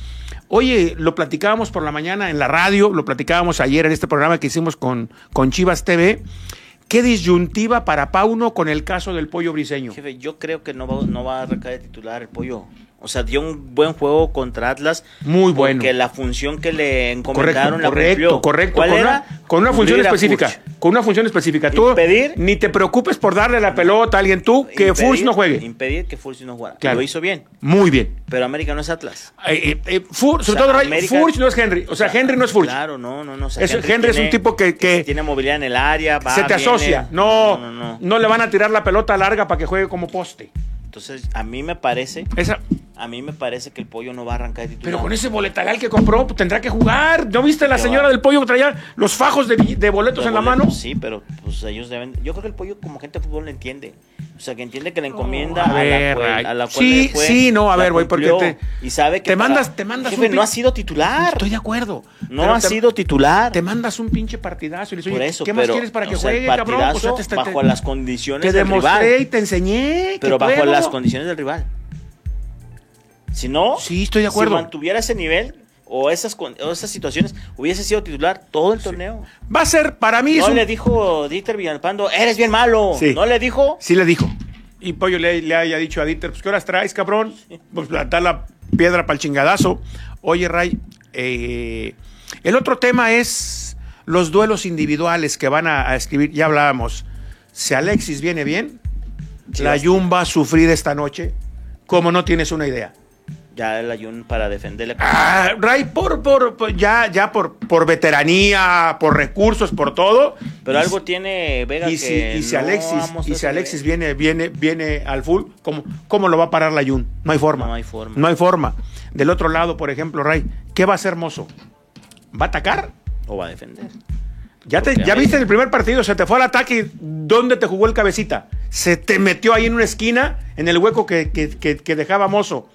Oye, lo platicábamos por la mañana en la radio, lo platicábamos ayer en este programa que hicimos con, con Chivas TV. ¿Qué disyuntiva para Pauno con el caso del pollo briseño? Jefe, yo creo que no va, no va a recaer titular el pollo. O sea, dio un buen juego contra Atlas. Muy bueno. Porque la función que le encomendaron correcto, la Correcto, ¿Cuál con, era? Una, con una función específica. Con una función específica. Tú impedir, ni te preocupes por darle la pelota a alguien tú que Furch no juegue. Impedir que Furch no juegue. Lo hizo bien. Muy bien. Pero América no es Atlas. Eh, eh, sobre todo Furch no es Henry. O sea, Henry no es Furch. Claro, no, no, no. Henry, es un tipo que, que, tiene movilidad en el área. se te asocia. No, no, no, no, le van a tirar la pelota larga para que juegue como poste. Entonces, a mí me parece. Esa, a mí me parece que el pollo no va a arrancar de titular. Pero con ese boletagal que compró, pues, tendrá que jugar. ¿No viste la señora del pollo que traía los fajos de, boletos en la mano? Sí, pero pues ellos deben. Yo creo que el pollo, como gente de fútbol, lo entiende. O sea, que entiende que la encomienda a, la cual, Sí, sí, no, a ver, güey, porque te. Y sabe que. Te mandas, te mandas. Jefe, no ha sido titular. Estoy de acuerdo. No ha sido titular. Te mandas un pinche partidazo y le dices, eso, ¿qué más quieres para que juegue, cabrón? Pues, bajo las condiciones del rival. Te demostré y te enseñé. Pero bajo las condiciones del rival. Si no, sí, estoy de acuerdo. si mantuviera ese nivel o esas, esas situaciones, hubiese sido titular todo el torneo. Va a ser, para mí... No le dijo Dieter Villalpando, eres bien malo. ¿No le dijo? Sí le dijo. Y Pollo le, le haya dicho a Dieter, pues ¿qué horas traes, cabrón? Pues plantar la piedra para el chingadazo. Oye, Ray, eh, el otro tema es los duelos individuales que van a, escribir. Ya hablábamos. Si Alexis viene bien, la Jun va a sufrir esta noche como no tienes una idea ya el Ayun para defenderle. Ah, Ray, por, por, ya, ya por, por veteranía, por recursos, por todo. Pero algo tiene Vega y si, y si Alexis, y si Alexis viene, viene, viene al full, ¿cómo, ¿cómo lo va a parar la Ayun? No hay forma. No hay forma. No hay forma. Del otro lado, por ejemplo, Ray, ¿qué va a hacer Mozo? ¿Va a atacar? ¿O va a defender? Ya, te, ya viste en el primer partido, se te fue al ataque. ¿Dónde te jugó el cabecita? Se te metió ahí en una esquina, en el hueco que, que, que dejaba Mozo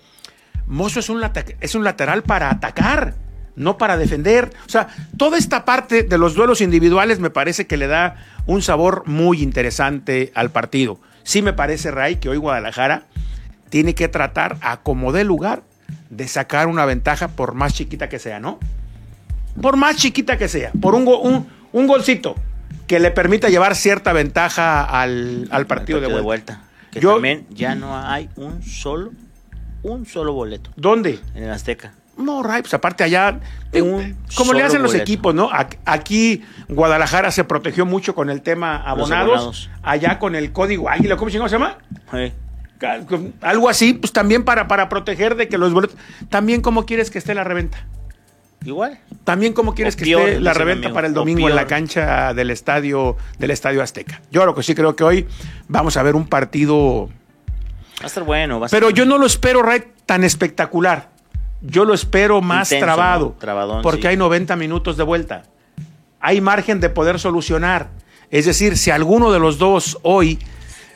Mozo es un, es un lateral para atacar, no para defender. O sea, toda esta parte de los duelos individuales me parece que le da un sabor muy interesante al partido. Sí me parece, Ray, que hoy Guadalajara tiene que tratar a como dé lugar de sacar una ventaja por más chiquita que sea, ¿no? Por más chiquita que sea, por un, un, un golcito que le permita llevar cierta ventaja al, partido, de vuelta. Que también ya no hay un solo un solo boleto. ¿Dónde? En el Azteca. No, Ray, pues aparte allá, como le hacen los equipos, ¿no? Aquí Guadalajara se protegió mucho con el tema abonados, allá con el código águila, ¿cómo se llama? Sí. Algo así, pues también para, para proteger de que los boletos. También, ¿cómo quieres que esté la reventa? Igual. También, ¿cómo quieres que esté la reventa para el domingo en la cancha del estadio, del estadio Azteca? Yo lo que sí creo que hoy vamos a ver un partido Va a estar bueno. Va a Pero yo no lo espero, Ray, tan espectacular. Yo lo espero más trabado. porque hay 90 minutos de vuelta. Hay margen de poder solucionar. Es decir, si alguno de los dos hoy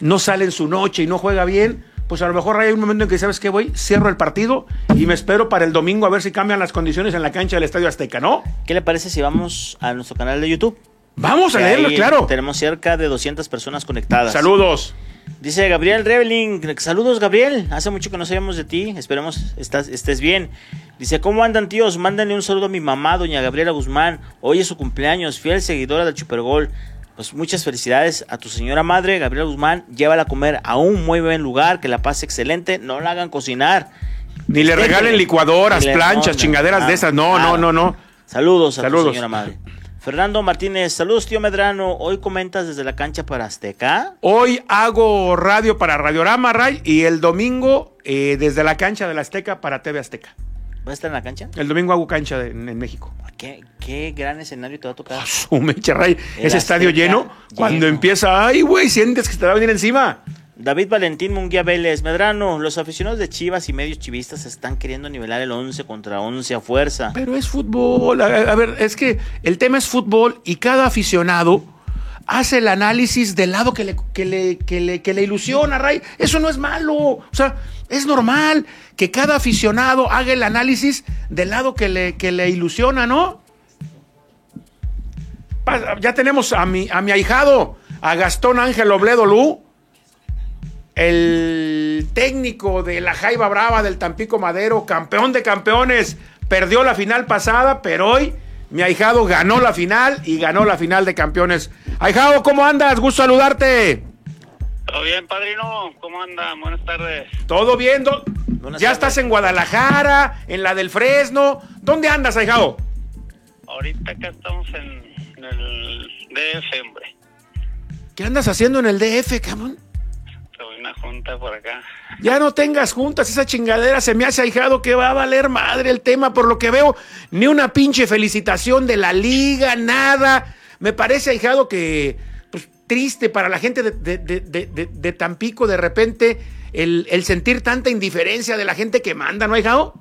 no sale en su noche y no juega bien, pues a lo mejor hay un momento en que sabes que voy, cierro el partido y me espero para el domingo a ver si cambian las condiciones en la cancha del Estadio Azteca, ¿no? ¿Qué le parece si vamos a nuestro canal de YouTube? Vamos a leerlo, claro. Tenemos cerca de 200 personas conectadas. Saludos. Dice Gabriel Reveling, saludos Gabriel, hace mucho que no sabíamos de ti, esperemos estás, estés bien. Dice, ¿cómo andan tíos? Mándale un saludo a mi mamá, doña Gabriela Guzmán, hoy es su cumpleaños, fiel seguidora del Supergol. Pues muchas felicidades a tu señora madre, Gabriela Guzmán, llévala a comer a un muy buen lugar, que la pase excelente, no la hagan cocinar. Ni le regalen [LAUGHS] licuadoras, planchas, chingaderas de esas, no, no, no, no. Saludos a tu señora madre. Fernando Martínez, saludos tío Medrano. Hoy comentas desde la cancha para Azteca. Hoy hago radio para Radiorama Ray y el domingo eh, desde la cancha de la Azteca para TV Azteca. ¿Vas a estar en la cancha? El domingo hago cancha en, México. ¿Qué, gran escenario te va a tocar. [LAUGHS] Oh, Ray. Ese estadio lleno, cuando empieza, ay, güey, sientes que te va a venir encima. David Valentín Munguía Vélez, Medrano, los aficionados de Chivas y medios chivistas están queriendo nivelar el 11 contra 11 a fuerza. Pero es fútbol, a, ver, es que el tema es fútbol y cada aficionado hace el análisis del lado que le, que le, que le, ilusiona, Ray. Eso no es malo, o sea, es normal que cada aficionado haga el análisis del lado que le, que le ilusiona, ¿no? Ya tenemos a mi, a mi ahijado, a Gastón Ángel Obledo Lu el técnico de la Jaiba Brava del Tampico Madero, campeón de campeones, perdió la final pasada, pero hoy mi ahijado ganó la final y ganó la final de campeones. Ahijado, ¿cómo andas? Gusto saludarte. Todo bien, padrino. ¿Cómo anda? Buenas tardes. Todo bien. ya estás en Guadalajara, en la del Fresno. ¿Dónde andas, ahijado? Ahorita acá estamos en, en el DF, hombre. ¿Qué andas haciendo en el DF, cabrón? Una junta por acá. Ya no tengas juntas, esa chingadera se me hace ahijado que va a valer madre el tema, por lo que veo, ni una pinche felicitación de la liga, nada. Me parece ahijado que, pues, triste para la gente de, Tampico de repente el, sentir tanta indiferencia de la gente que manda, ¿no, ahijado?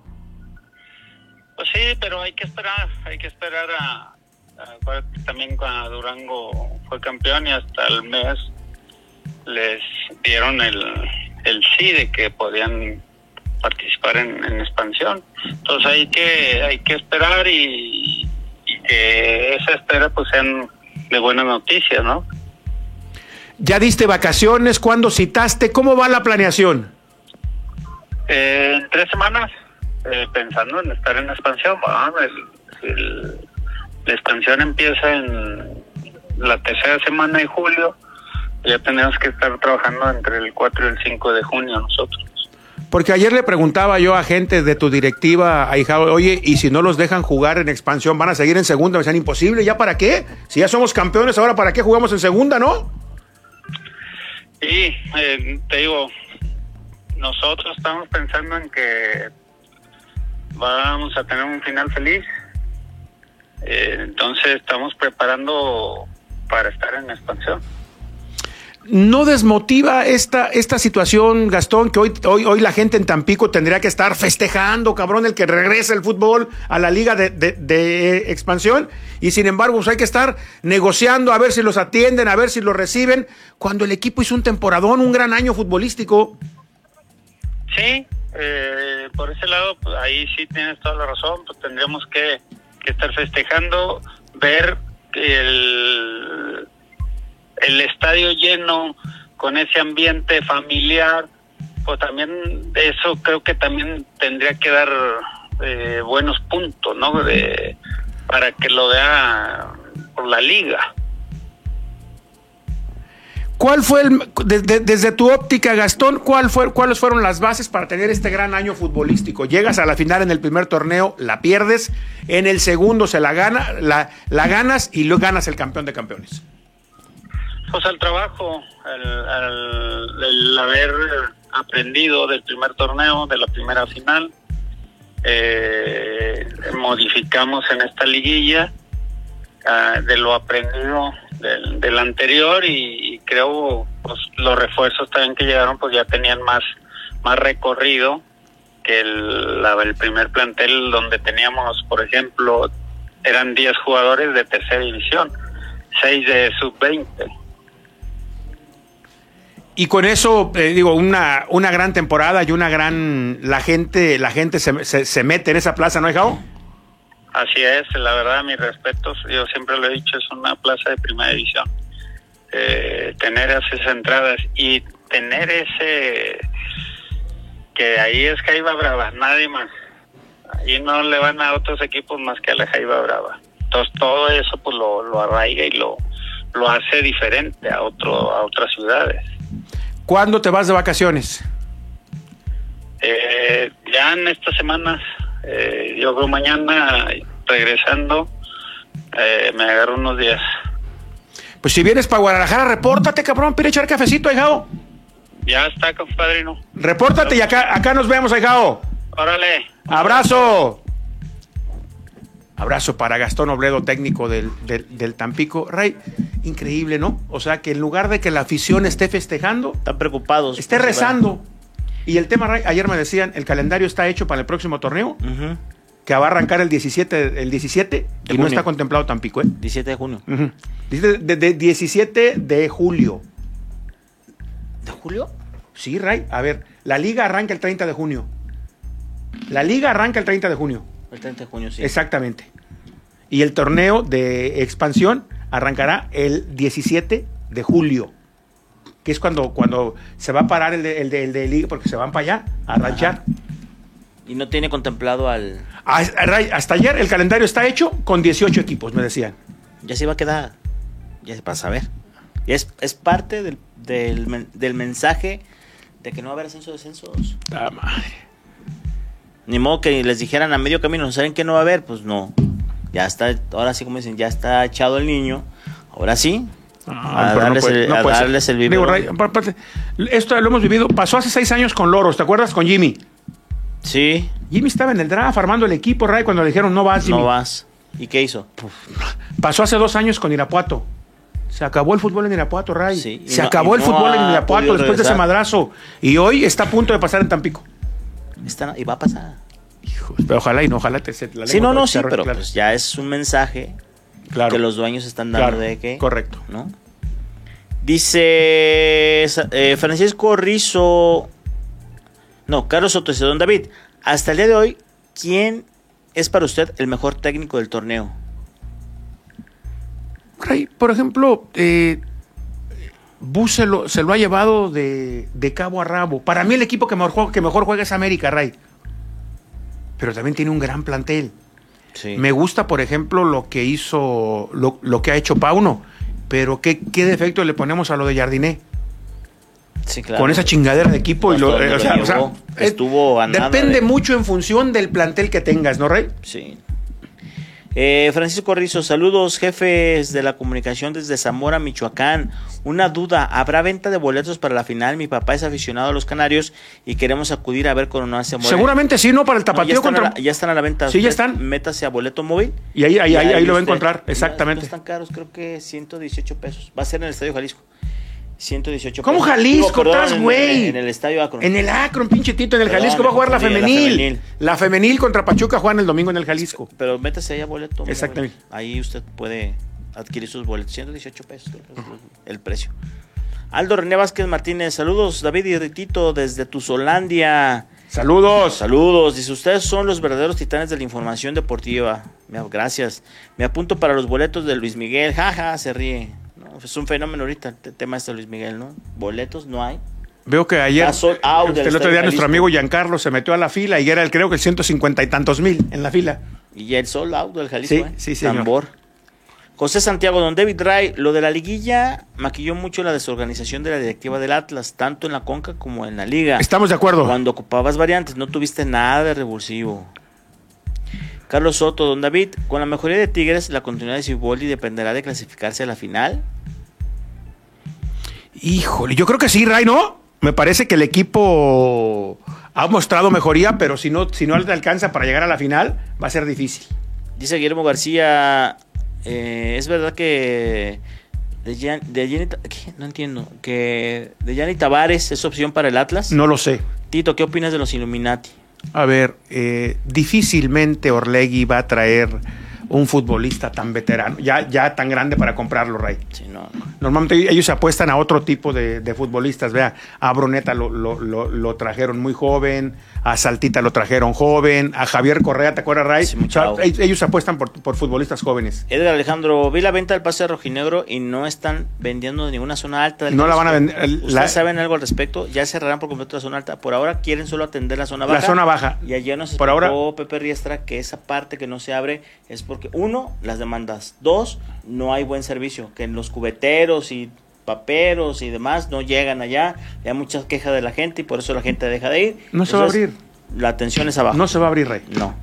Pues sí, pero hay que esperar, hay que esperar a, también cuando Durango fue campeón y hasta el mes les dieron el, el sí de que podían participar en, expansión. Entonces hay que hay que esperar y, que esa espera pues sean de buenas noticias, ¿no? ¿Ya diste vacaciones? ¿Cuándo citaste? ¿Cómo va la planeación? Eh, tres semanas, eh, pensando en estar en expansión. la expansión empieza en la tercera semana de julio ya tenemos que estar trabajando entre el 4 y el 5 de junio nosotros. Porque ayer le preguntaba yo a gente de tu directiva, ahijado, oye, y si no los dejan jugar en expansión, van a seguir en segunda, me decían, imposible, ¿ya para qué? Si ya somos campeones, ahora para qué jugamos en segunda, ¿no? Sí, eh, te digo, nosotros estamos pensando en que vamos a tener un final feliz, eh, entonces estamos preparando para estar en expansión. ¿No desmotiva esta, esta situación, Gastón, que hoy, hoy, hoy la gente en Tampico tendría que estar festejando, cabrón, el que regrese el fútbol a la liga de, expansión? Y sin embargo, pues hay que estar negociando a ver si los atienden, a ver si los reciben, cuando el equipo hizo un temporadón, un gran año futbolístico. Sí, eh, por ese lado, pues, ahí sí tienes toda la razón, pues tendríamos que, que estar festejando, ver el el estadio lleno, con ese ambiente familiar, pues también eso creo que también tendría que dar eh, buenos puntos, ¿no? De, para que lo vea por la liga. ¿Cuál fue el, desde tu óptica, Gastón, cuál fue, cuáles fueron las bases para tener este gran año futbolístico? Llegas a la final en el primer torneo, la pierdes, en el segundo se la gana, la ganas y luego ganas el campeón de campeones. Pues al trabajo, el, haber aprendido del primer torneo, de la primera final, eh, modificamos en esta liguilla ah, de lo aprendido del, anterior y, creo pues los refuerzos también que llegaron pues ya tenían más más recorrido que el, el primer plantel donde teníamos por ejemplo eran 10 jugadores de tercera división 6 de sub 20 y con eso, eh, digo, una, una gran temporada y una gran. La gente, la gente se, se, mete en esa plaza, ¿no, Jao? Así es, la verdad, mis respetos. Yo siempre lo he dicho, es una plaza de primera división. Eh, tener esas entradas y tener ese. Que ahí es Jaiba Brava, nadie más. Ahí no le van a otros equipos más que a la Jaiba Brava. Entonces, todo eso pues lo, lo arraiga y lo, lo hace diferente a, otro, a otras ciudades. ¿Cuándo te vas de vacaciones? Eh, ya en estas semanas, eh, yo creo mañana regresando, Eh, me agarro unos días. Pues si vienes para Guadalajara, repórtate, cabrón. Pide echar cafecito, ahijao. Ya está, compadrino. Repórtate y acá, acá nos vemos, ahijao. Órale. Abrazo. Abrazo para Gastón Obledo, técnico del, del, Tampico. Ray, increíble, ¿no? O sea, que en lugar de que la afición esté festejando, están preocupados. Esté rezando. Y el tema, ayer me decían, el calendario está hecho para el próximo torneo, que va a arrancar el 17, el 17 y no está contemplado Tampico, ¿eh? 17 de junio. de, 17 de julio. ¿De julio? Sí, Ray. A ver, la liga arranca el 30 de junio. La liga arranca el 30 de junio. El 30 de junio, sí. Exactamente. Y el torneo de expansión arrancará el 17 de julio, que es cuando, cuando se va a parar el de, el de, liga, porque se van para allá a ranchar. Y no tiene contemplado al... Ah, hasta ayer el calendario está hecho con 18 equipos, me decían. Ya se va a quedar, ya se pasa a ver. Y es, es parte del, del, mensaje de que no va a haber ascenso de descensos. La madre. Ni modo que les dijeran a medio camino, ¿saben qué no va a haber? Pues no. Ya está, ahora sí, como dicen, ya está echado el niño. Ahora sí. a, darles, el, el esto lo hemos vivido. Pasó hace seis años con Loros, ¿te acuerdas? Con Jimmy. Sí. Jimmy estaba en el draft armando el equipo, Ray, cuando le dijeron no vas, Jimmy. No vas. ¿Y qué hizo? Pasó hace dos años con Irapuato. Se acabó el fútbol en Irapuato, Ray. Sí, Se acabó el fútbol en Irapuato después de ese madrazo. Y hoy está a punto de pasar en Tampico y va a pasar. Pero ojalá y no, ojalá te la Sí, no, no, sí, pero pues ya es un mensaje claro, que los dueños están dando de que. Correcto. ¿no? Dice eh, Francisco Rizo. No, Carlos Soto Don David. Hasta el día de hoy, ¿quién es para usted el mejor técnico del torneo? por ejemplo, eh, Bus se lo, ha llevado de, cabo a rabo. Para mí el equipo que mejor, que mejor juega es América, Ray. Pero también tiene un gran plantel. Me gusta, por ejemplo, lo que hizo, lo, que ha hecho Pauno. Pero ¿qué, ¿qué, defecto le ponemos a lo de Jardiné? Sí, claro. Con esa chingadera de equipo. y lo, eh, estuvo Depende mucho en función del plantel que tengas, ¿no, Rey? Sí. Eh, Francisco Rizo, saludos jefes de la comunicación desde Zamora, Michoacán. Una duda, ¿habrá venta de boletos para la final? Mi papá es aficionado a los Canarios y queremos acudir a ver no hace Seguramente sí, ¿no? Para el tapatío ya, contra... ya están a la venta. Sí, ya están. Métase a boleto móvil. Y ahí, ahí, ahí, lo va a encontrar, exactamente. No están caros, creo que 118 pesos. Va a ser en el Estadio Jalisco. 118 ¿Cómo Jalisco? estás, güey? En, el estadio Akron. En el Akron, pinche tito, en el Jalisco va a jugar la femenil. la femenil. contra Pachuca juegan el domingo en el Jalisco. Pero métase ahí a boleto. Exactamente. Ahí usted puede adquirir sus boletos. 118 pesos el precio. Aldo René Vázquez Martínez, saludos David y Ritito desde Tuzolandia. Saludos. Saludos. Dice, ustedes son los verdaderos titanes de la información deportiva. Gracias. Me apunto para los boletos de Luis Miguel. Jaja, se ríe es un fenómeno ahorita el tema este Luis Miguel, ¿no? Boletos no hay. Veo que ayer, el otro día nuestro amigo Giancarlo se metió a la fila y era el, creo que el 150 y tantos mil en la fila. Y el sol out del Jalisco, sí, ¿eh? sí, sí, Tambor. José Santiago, don David Ray, lo de la liguilla maquilló mucho la desorganización de la directiva del Atlas, tanto en la Conca como en la Liga. Estamos de acuerdo. Cuando ocupabas variantes, no tuviste nada de revulsivo. Carlos Soto, don David, con la mejoría de Tigres, la continuidad de Ciboldi dependerá de clasificarse a la final. Híjole, yo creo que sí, Ray, ¿no? Me parece que el equipo ha mostrado mejoría, pero si no, si no le alcanza para llegar a la final, va a ser difícil. Dice Guillermo García, eh, es verdad que de, Jenny, no entiendo, que de Yanni Tavares es opción para el Atlas. No lo sé. Tito, ¿qué opinas de los Illuminati? A ver, eh, difícilmente Orlegui va a traer un futbolista tan veterano, ya, ya tan grande para comprarlo, Ray. Normalmente ellos se apuestan a otro tipo de, futbolistas. Vea, a Bruneta lo, lo, trajeron muy joven, a Saltita lo trajeron joven, a Javier Correa, ¿te acuerdas, Ray? ellos apuestan por, futbolistas jóvenes. Edgar Alejandro, vi la venta del pase rojinegro y no están vendiendo ninguna zona alta. no la van a vender. ¿Ustedes saben algo al respecto? Ya cerrarán por completo la zona alta. Por ahora quieren solo atender la zona baja. La zona baja. Y ayer nos explicó por ahora, Pepe Riestra que esa parte que no se abre es porque, uno, las demandas. Dos, no hay buen servicio. Que en los cubeteros y paperos y demás no llegan allá. Hay muchas quejas de la gente y por eso la gente deja de ir. No se va a abrir. La atención es abajo. No se va a abrir, Rey. No.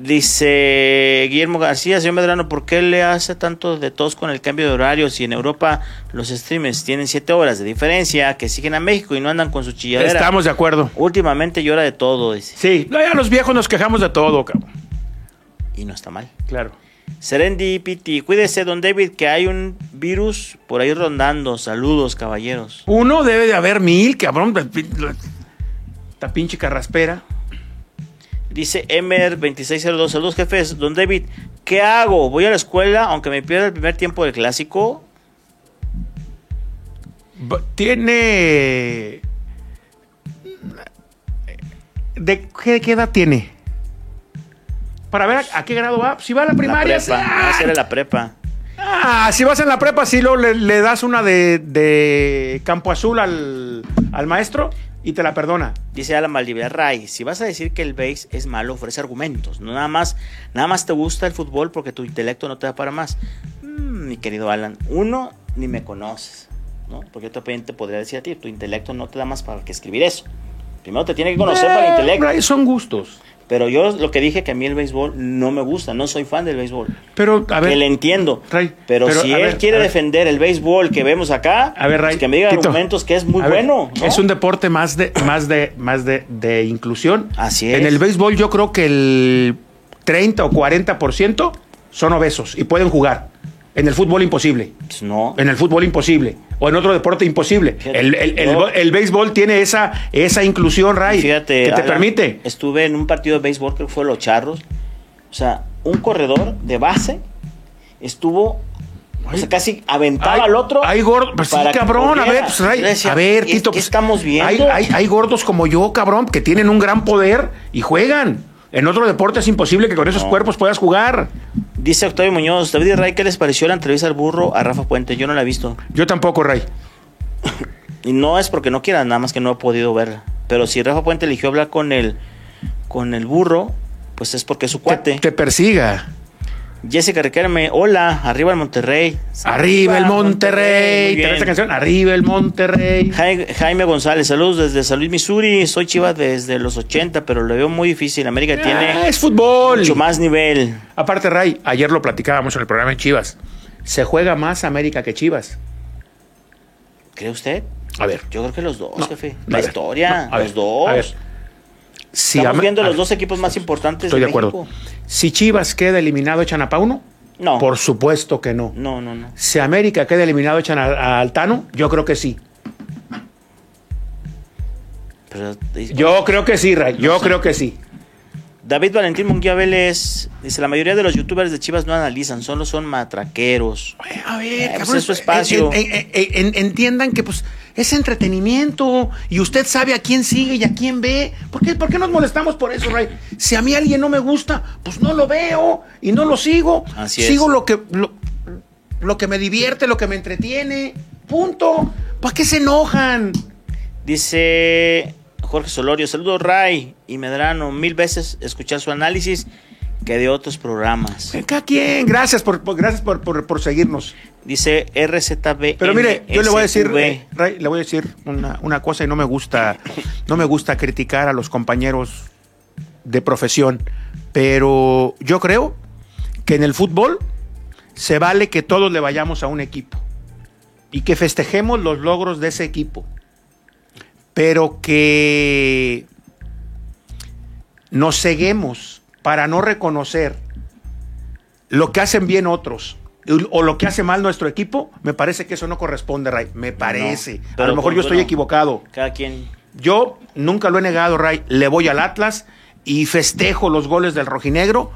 Dice Guillermo García, señor Medrano, ¿por qué le hace tanto de tos con el cambio de horario si en Europa los streamers tienen siete horas de diferencia, que siguen a México y no andan con su chilladera? Estamos de acuerdo. Últimamente llora de todo, dice. Sí, ya los viejos nos quejamos de todo, cabrón. Y no está mal. Claro. Serendipity, cuídese, don David, que hay un virus por ahí rondando. Saludos, caballeros. Uno debe de haber mil, cabrón. Esta pinche carraspera. Dice Emer2602, saludos jefes. Don David, ¿qué hago? ¿Voy a la escuela aunque me pierda el primer tiempo del clásico? Tiene... ¿De qué, edad tiene? Para ver a, qué grado va. Si va a la primaria... La prepa. Va a ser la prepa. Ah, si vas en la prepa, si lo, le, das una de, campo azul al, al maestro y te la perdona. Dice Alan Valdivia, Ray, si vas a decir que el base es malo, ofrece argumentos. No nada más, nada más te gusta el fútbol porque tu intelecto no te da para más. Mm, mi querido Alan, uno, ni me conoces, ¿no? Porque yo también te podría decir a ti, tu intelecto no te da más para que escribir eso. Primero te tiene que conocer para el intelecto. Ray, son gustos. Pero yo lo que dije que a mí el béisbol no me gusta, no soy fan del béisbol. Pero, a ver. Que le entiendo. pero, si él quiere defender el béisbol que vemos acá, a ver, pues que me diga argumentos que es muy bueno. Es un deporte más de, más de, más de, de inclusión. Así es. En el béisbol yo creo que el 30 o 40% son obesos y pueden jugar. En el fútbol imposible. Pues no. En el fútbol imposible. O en otro deporte imposible. El, el, béisbol tiene esa, esa inclusión, Ray. Fíjate. Que te permite. Estuve en un partido de béisbol, creo que fue Los Charros. O sea, un corredor de base estuvo o sea, casi aventaba al otro. Hay gordos, pues sí, cabrón, a ver, pues, Ray, a ver, Tito, pues, estamos viendo? Hay, hay, hay, gordos como yo, cabrón, que tienen un gran poder y juegan. En otro deporte es imposible que con esos cuerpos puedas jugar. Dice Octavio Muñoz, David y Ray, ¿qué les pareció la entrevista al burro a Rafa Puente? Yo no la he visto. Yo tampoco, Ray. [LAUGHS] y no es porque no quiera, nada más que no he podido verla. Pero si Rafa Puente eligió hablar con el, con el burro, pues es porque es su cuate. te persiga. Jessica Riquelme, hola, arriba el Monterrey. Arriba el Monterrey. esta canción? Arriba el Monterrey. Jaime González, saludos desde San Luis, Missouri. Soy Chivas desde los 80, pero lo veo muy difícil. América ah, tiene es fútbol. mucho más nivel. Aparte, Ray, ayer lo platicábamos en el programa en Chivas. Se juega más América que Chivas. ¿Cree usted? A ver. Yo creo que los dos, jefe. La historia, los dos. Si Estamos viendo los dos equipos más importantes Estoy de, acuerdo. Si Chivas queda eliminado, ¿echan a Pauno? No. Por supuesto que no. No, no, no. Si América queda eliminado, ¿echan a, Altano? Yo creo que sí. yo creo que sí, Ray. Yo creo que sí. David Valentín Munguía Vélez dice: La mayoría de los youtubers de Chivas no analizan, solo son matraqueros. A ver, eh, pues es su espacio. entiendan que, pues es entretenimiento y usted sabe a quién sigue y a quién ve. ¿Por qué, ¿Por qué nos molestamos por eso, Ray? Si a mí alguien no me gusta, pues no lo veo y no lo sigo. Así sigo lo que lo, que me divierte, lo que me entretiene. Punto. ¿Para qué se enojan? Dice Jorge Solorio, saludos Ray y Medrano, mil veces escuchar su análisis que de otros programas. ¿A quién? Gracias por, gracias por, seguirnos. Dice RZB. Pero mire, yo le voy a decir, eh, le voy a decir una, cosa y no me gusta, no me gusta criticar a los compañeros de profesión, pero yo creo que en el fútbol se vale que todos le vayamos a un equipo y que festejemos los logros de ese equipo, pero que nos ceguemos para no reconocer lo que hacen bien otros o lo que hace mal nuestro equipo, me parece que eso no corresponde, Ray. Me parece. a lo mejor yo estoy equivocado. Cada quien. Yo nunca lo he negado, Ray. Le voy al Atlas y festejo los goles del rojinegro,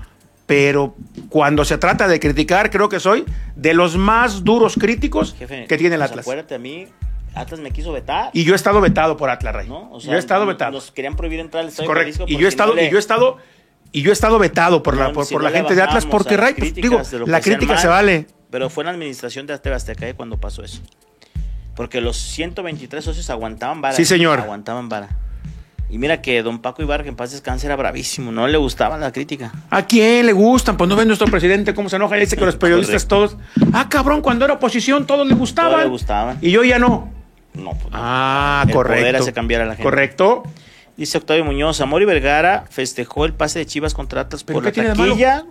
pero cuando se trata de criticar, creo que soy de los más duros críticos que tiene el pues Atlas. Acuérdate a mí, Atlas me quiso vetar. Y yo he estado vetado por Atlas, Ray. ¿No? yo he estado vetado. Nos querían prohibir entrar al estadio Correcto. Y yo he estado, y yo he estado y yo he estado vetado por la, por, la gente de Atlas porque, Ray, pues, digo, la crítica se vale. Pero fue en la administración de Azteca ¿eh? cuando pasó eso. Porque los 123 socios aguantaban vara. Sí, señor. Aguantaban vara. Y mira que don Paco Ibarra, que en paz descanse, era bravísimo. No le gustaba la crítica. ¿A quién le gustan? Pues no ven nuestro presidente cómo se enoja y dice que los [LAUGHS] periodistas todos. Ah, cabrón, cuando era oposición todos le gustaban. Todos le gustaban. Y yo ya no. No, pues Ah, correcto. hace cambiar a la gente. Correcto. Dice Octavio Muñoz, Amori Vergara festejó el pase de Chivas contra Atlas por la taquilla.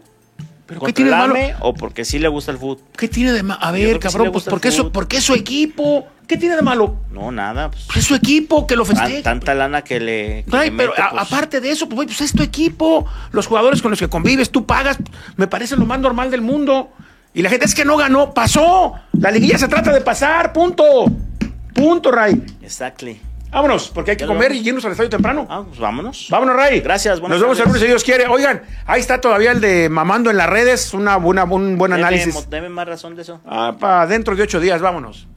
¿Pero qué tiene de malo? ¿O porque sí le gusta el fútbol? ¿Qué tiene de malo? A ver, cabrón, pues porque, es su equipo. ¿Qué tiene de malo? No, nada. Pues, es su equipo que lo festeja. Tanta lana que le. pero pues. aparte de eso, pues, pues es tu equipo. Los jugadores con los que convives, tú pagas. Me parece lo más normal del mundo. Y la gente es que no ganó, pasó. La liguilla se trata de pasar, punto. Punto, Ray. Exactly. Vámonos, porque hay que comer y irnos al estadio temprano. Ah, pues vámonos. Vámonos, Ray. Gracias, Nos vemos el lunes si Dios quiere. Oigan, ahí está todavía el de Mamando en las redes. Una buena, un buen análisis. Deme más razón de eso. Ah, para dentro de ocho días, vámonos.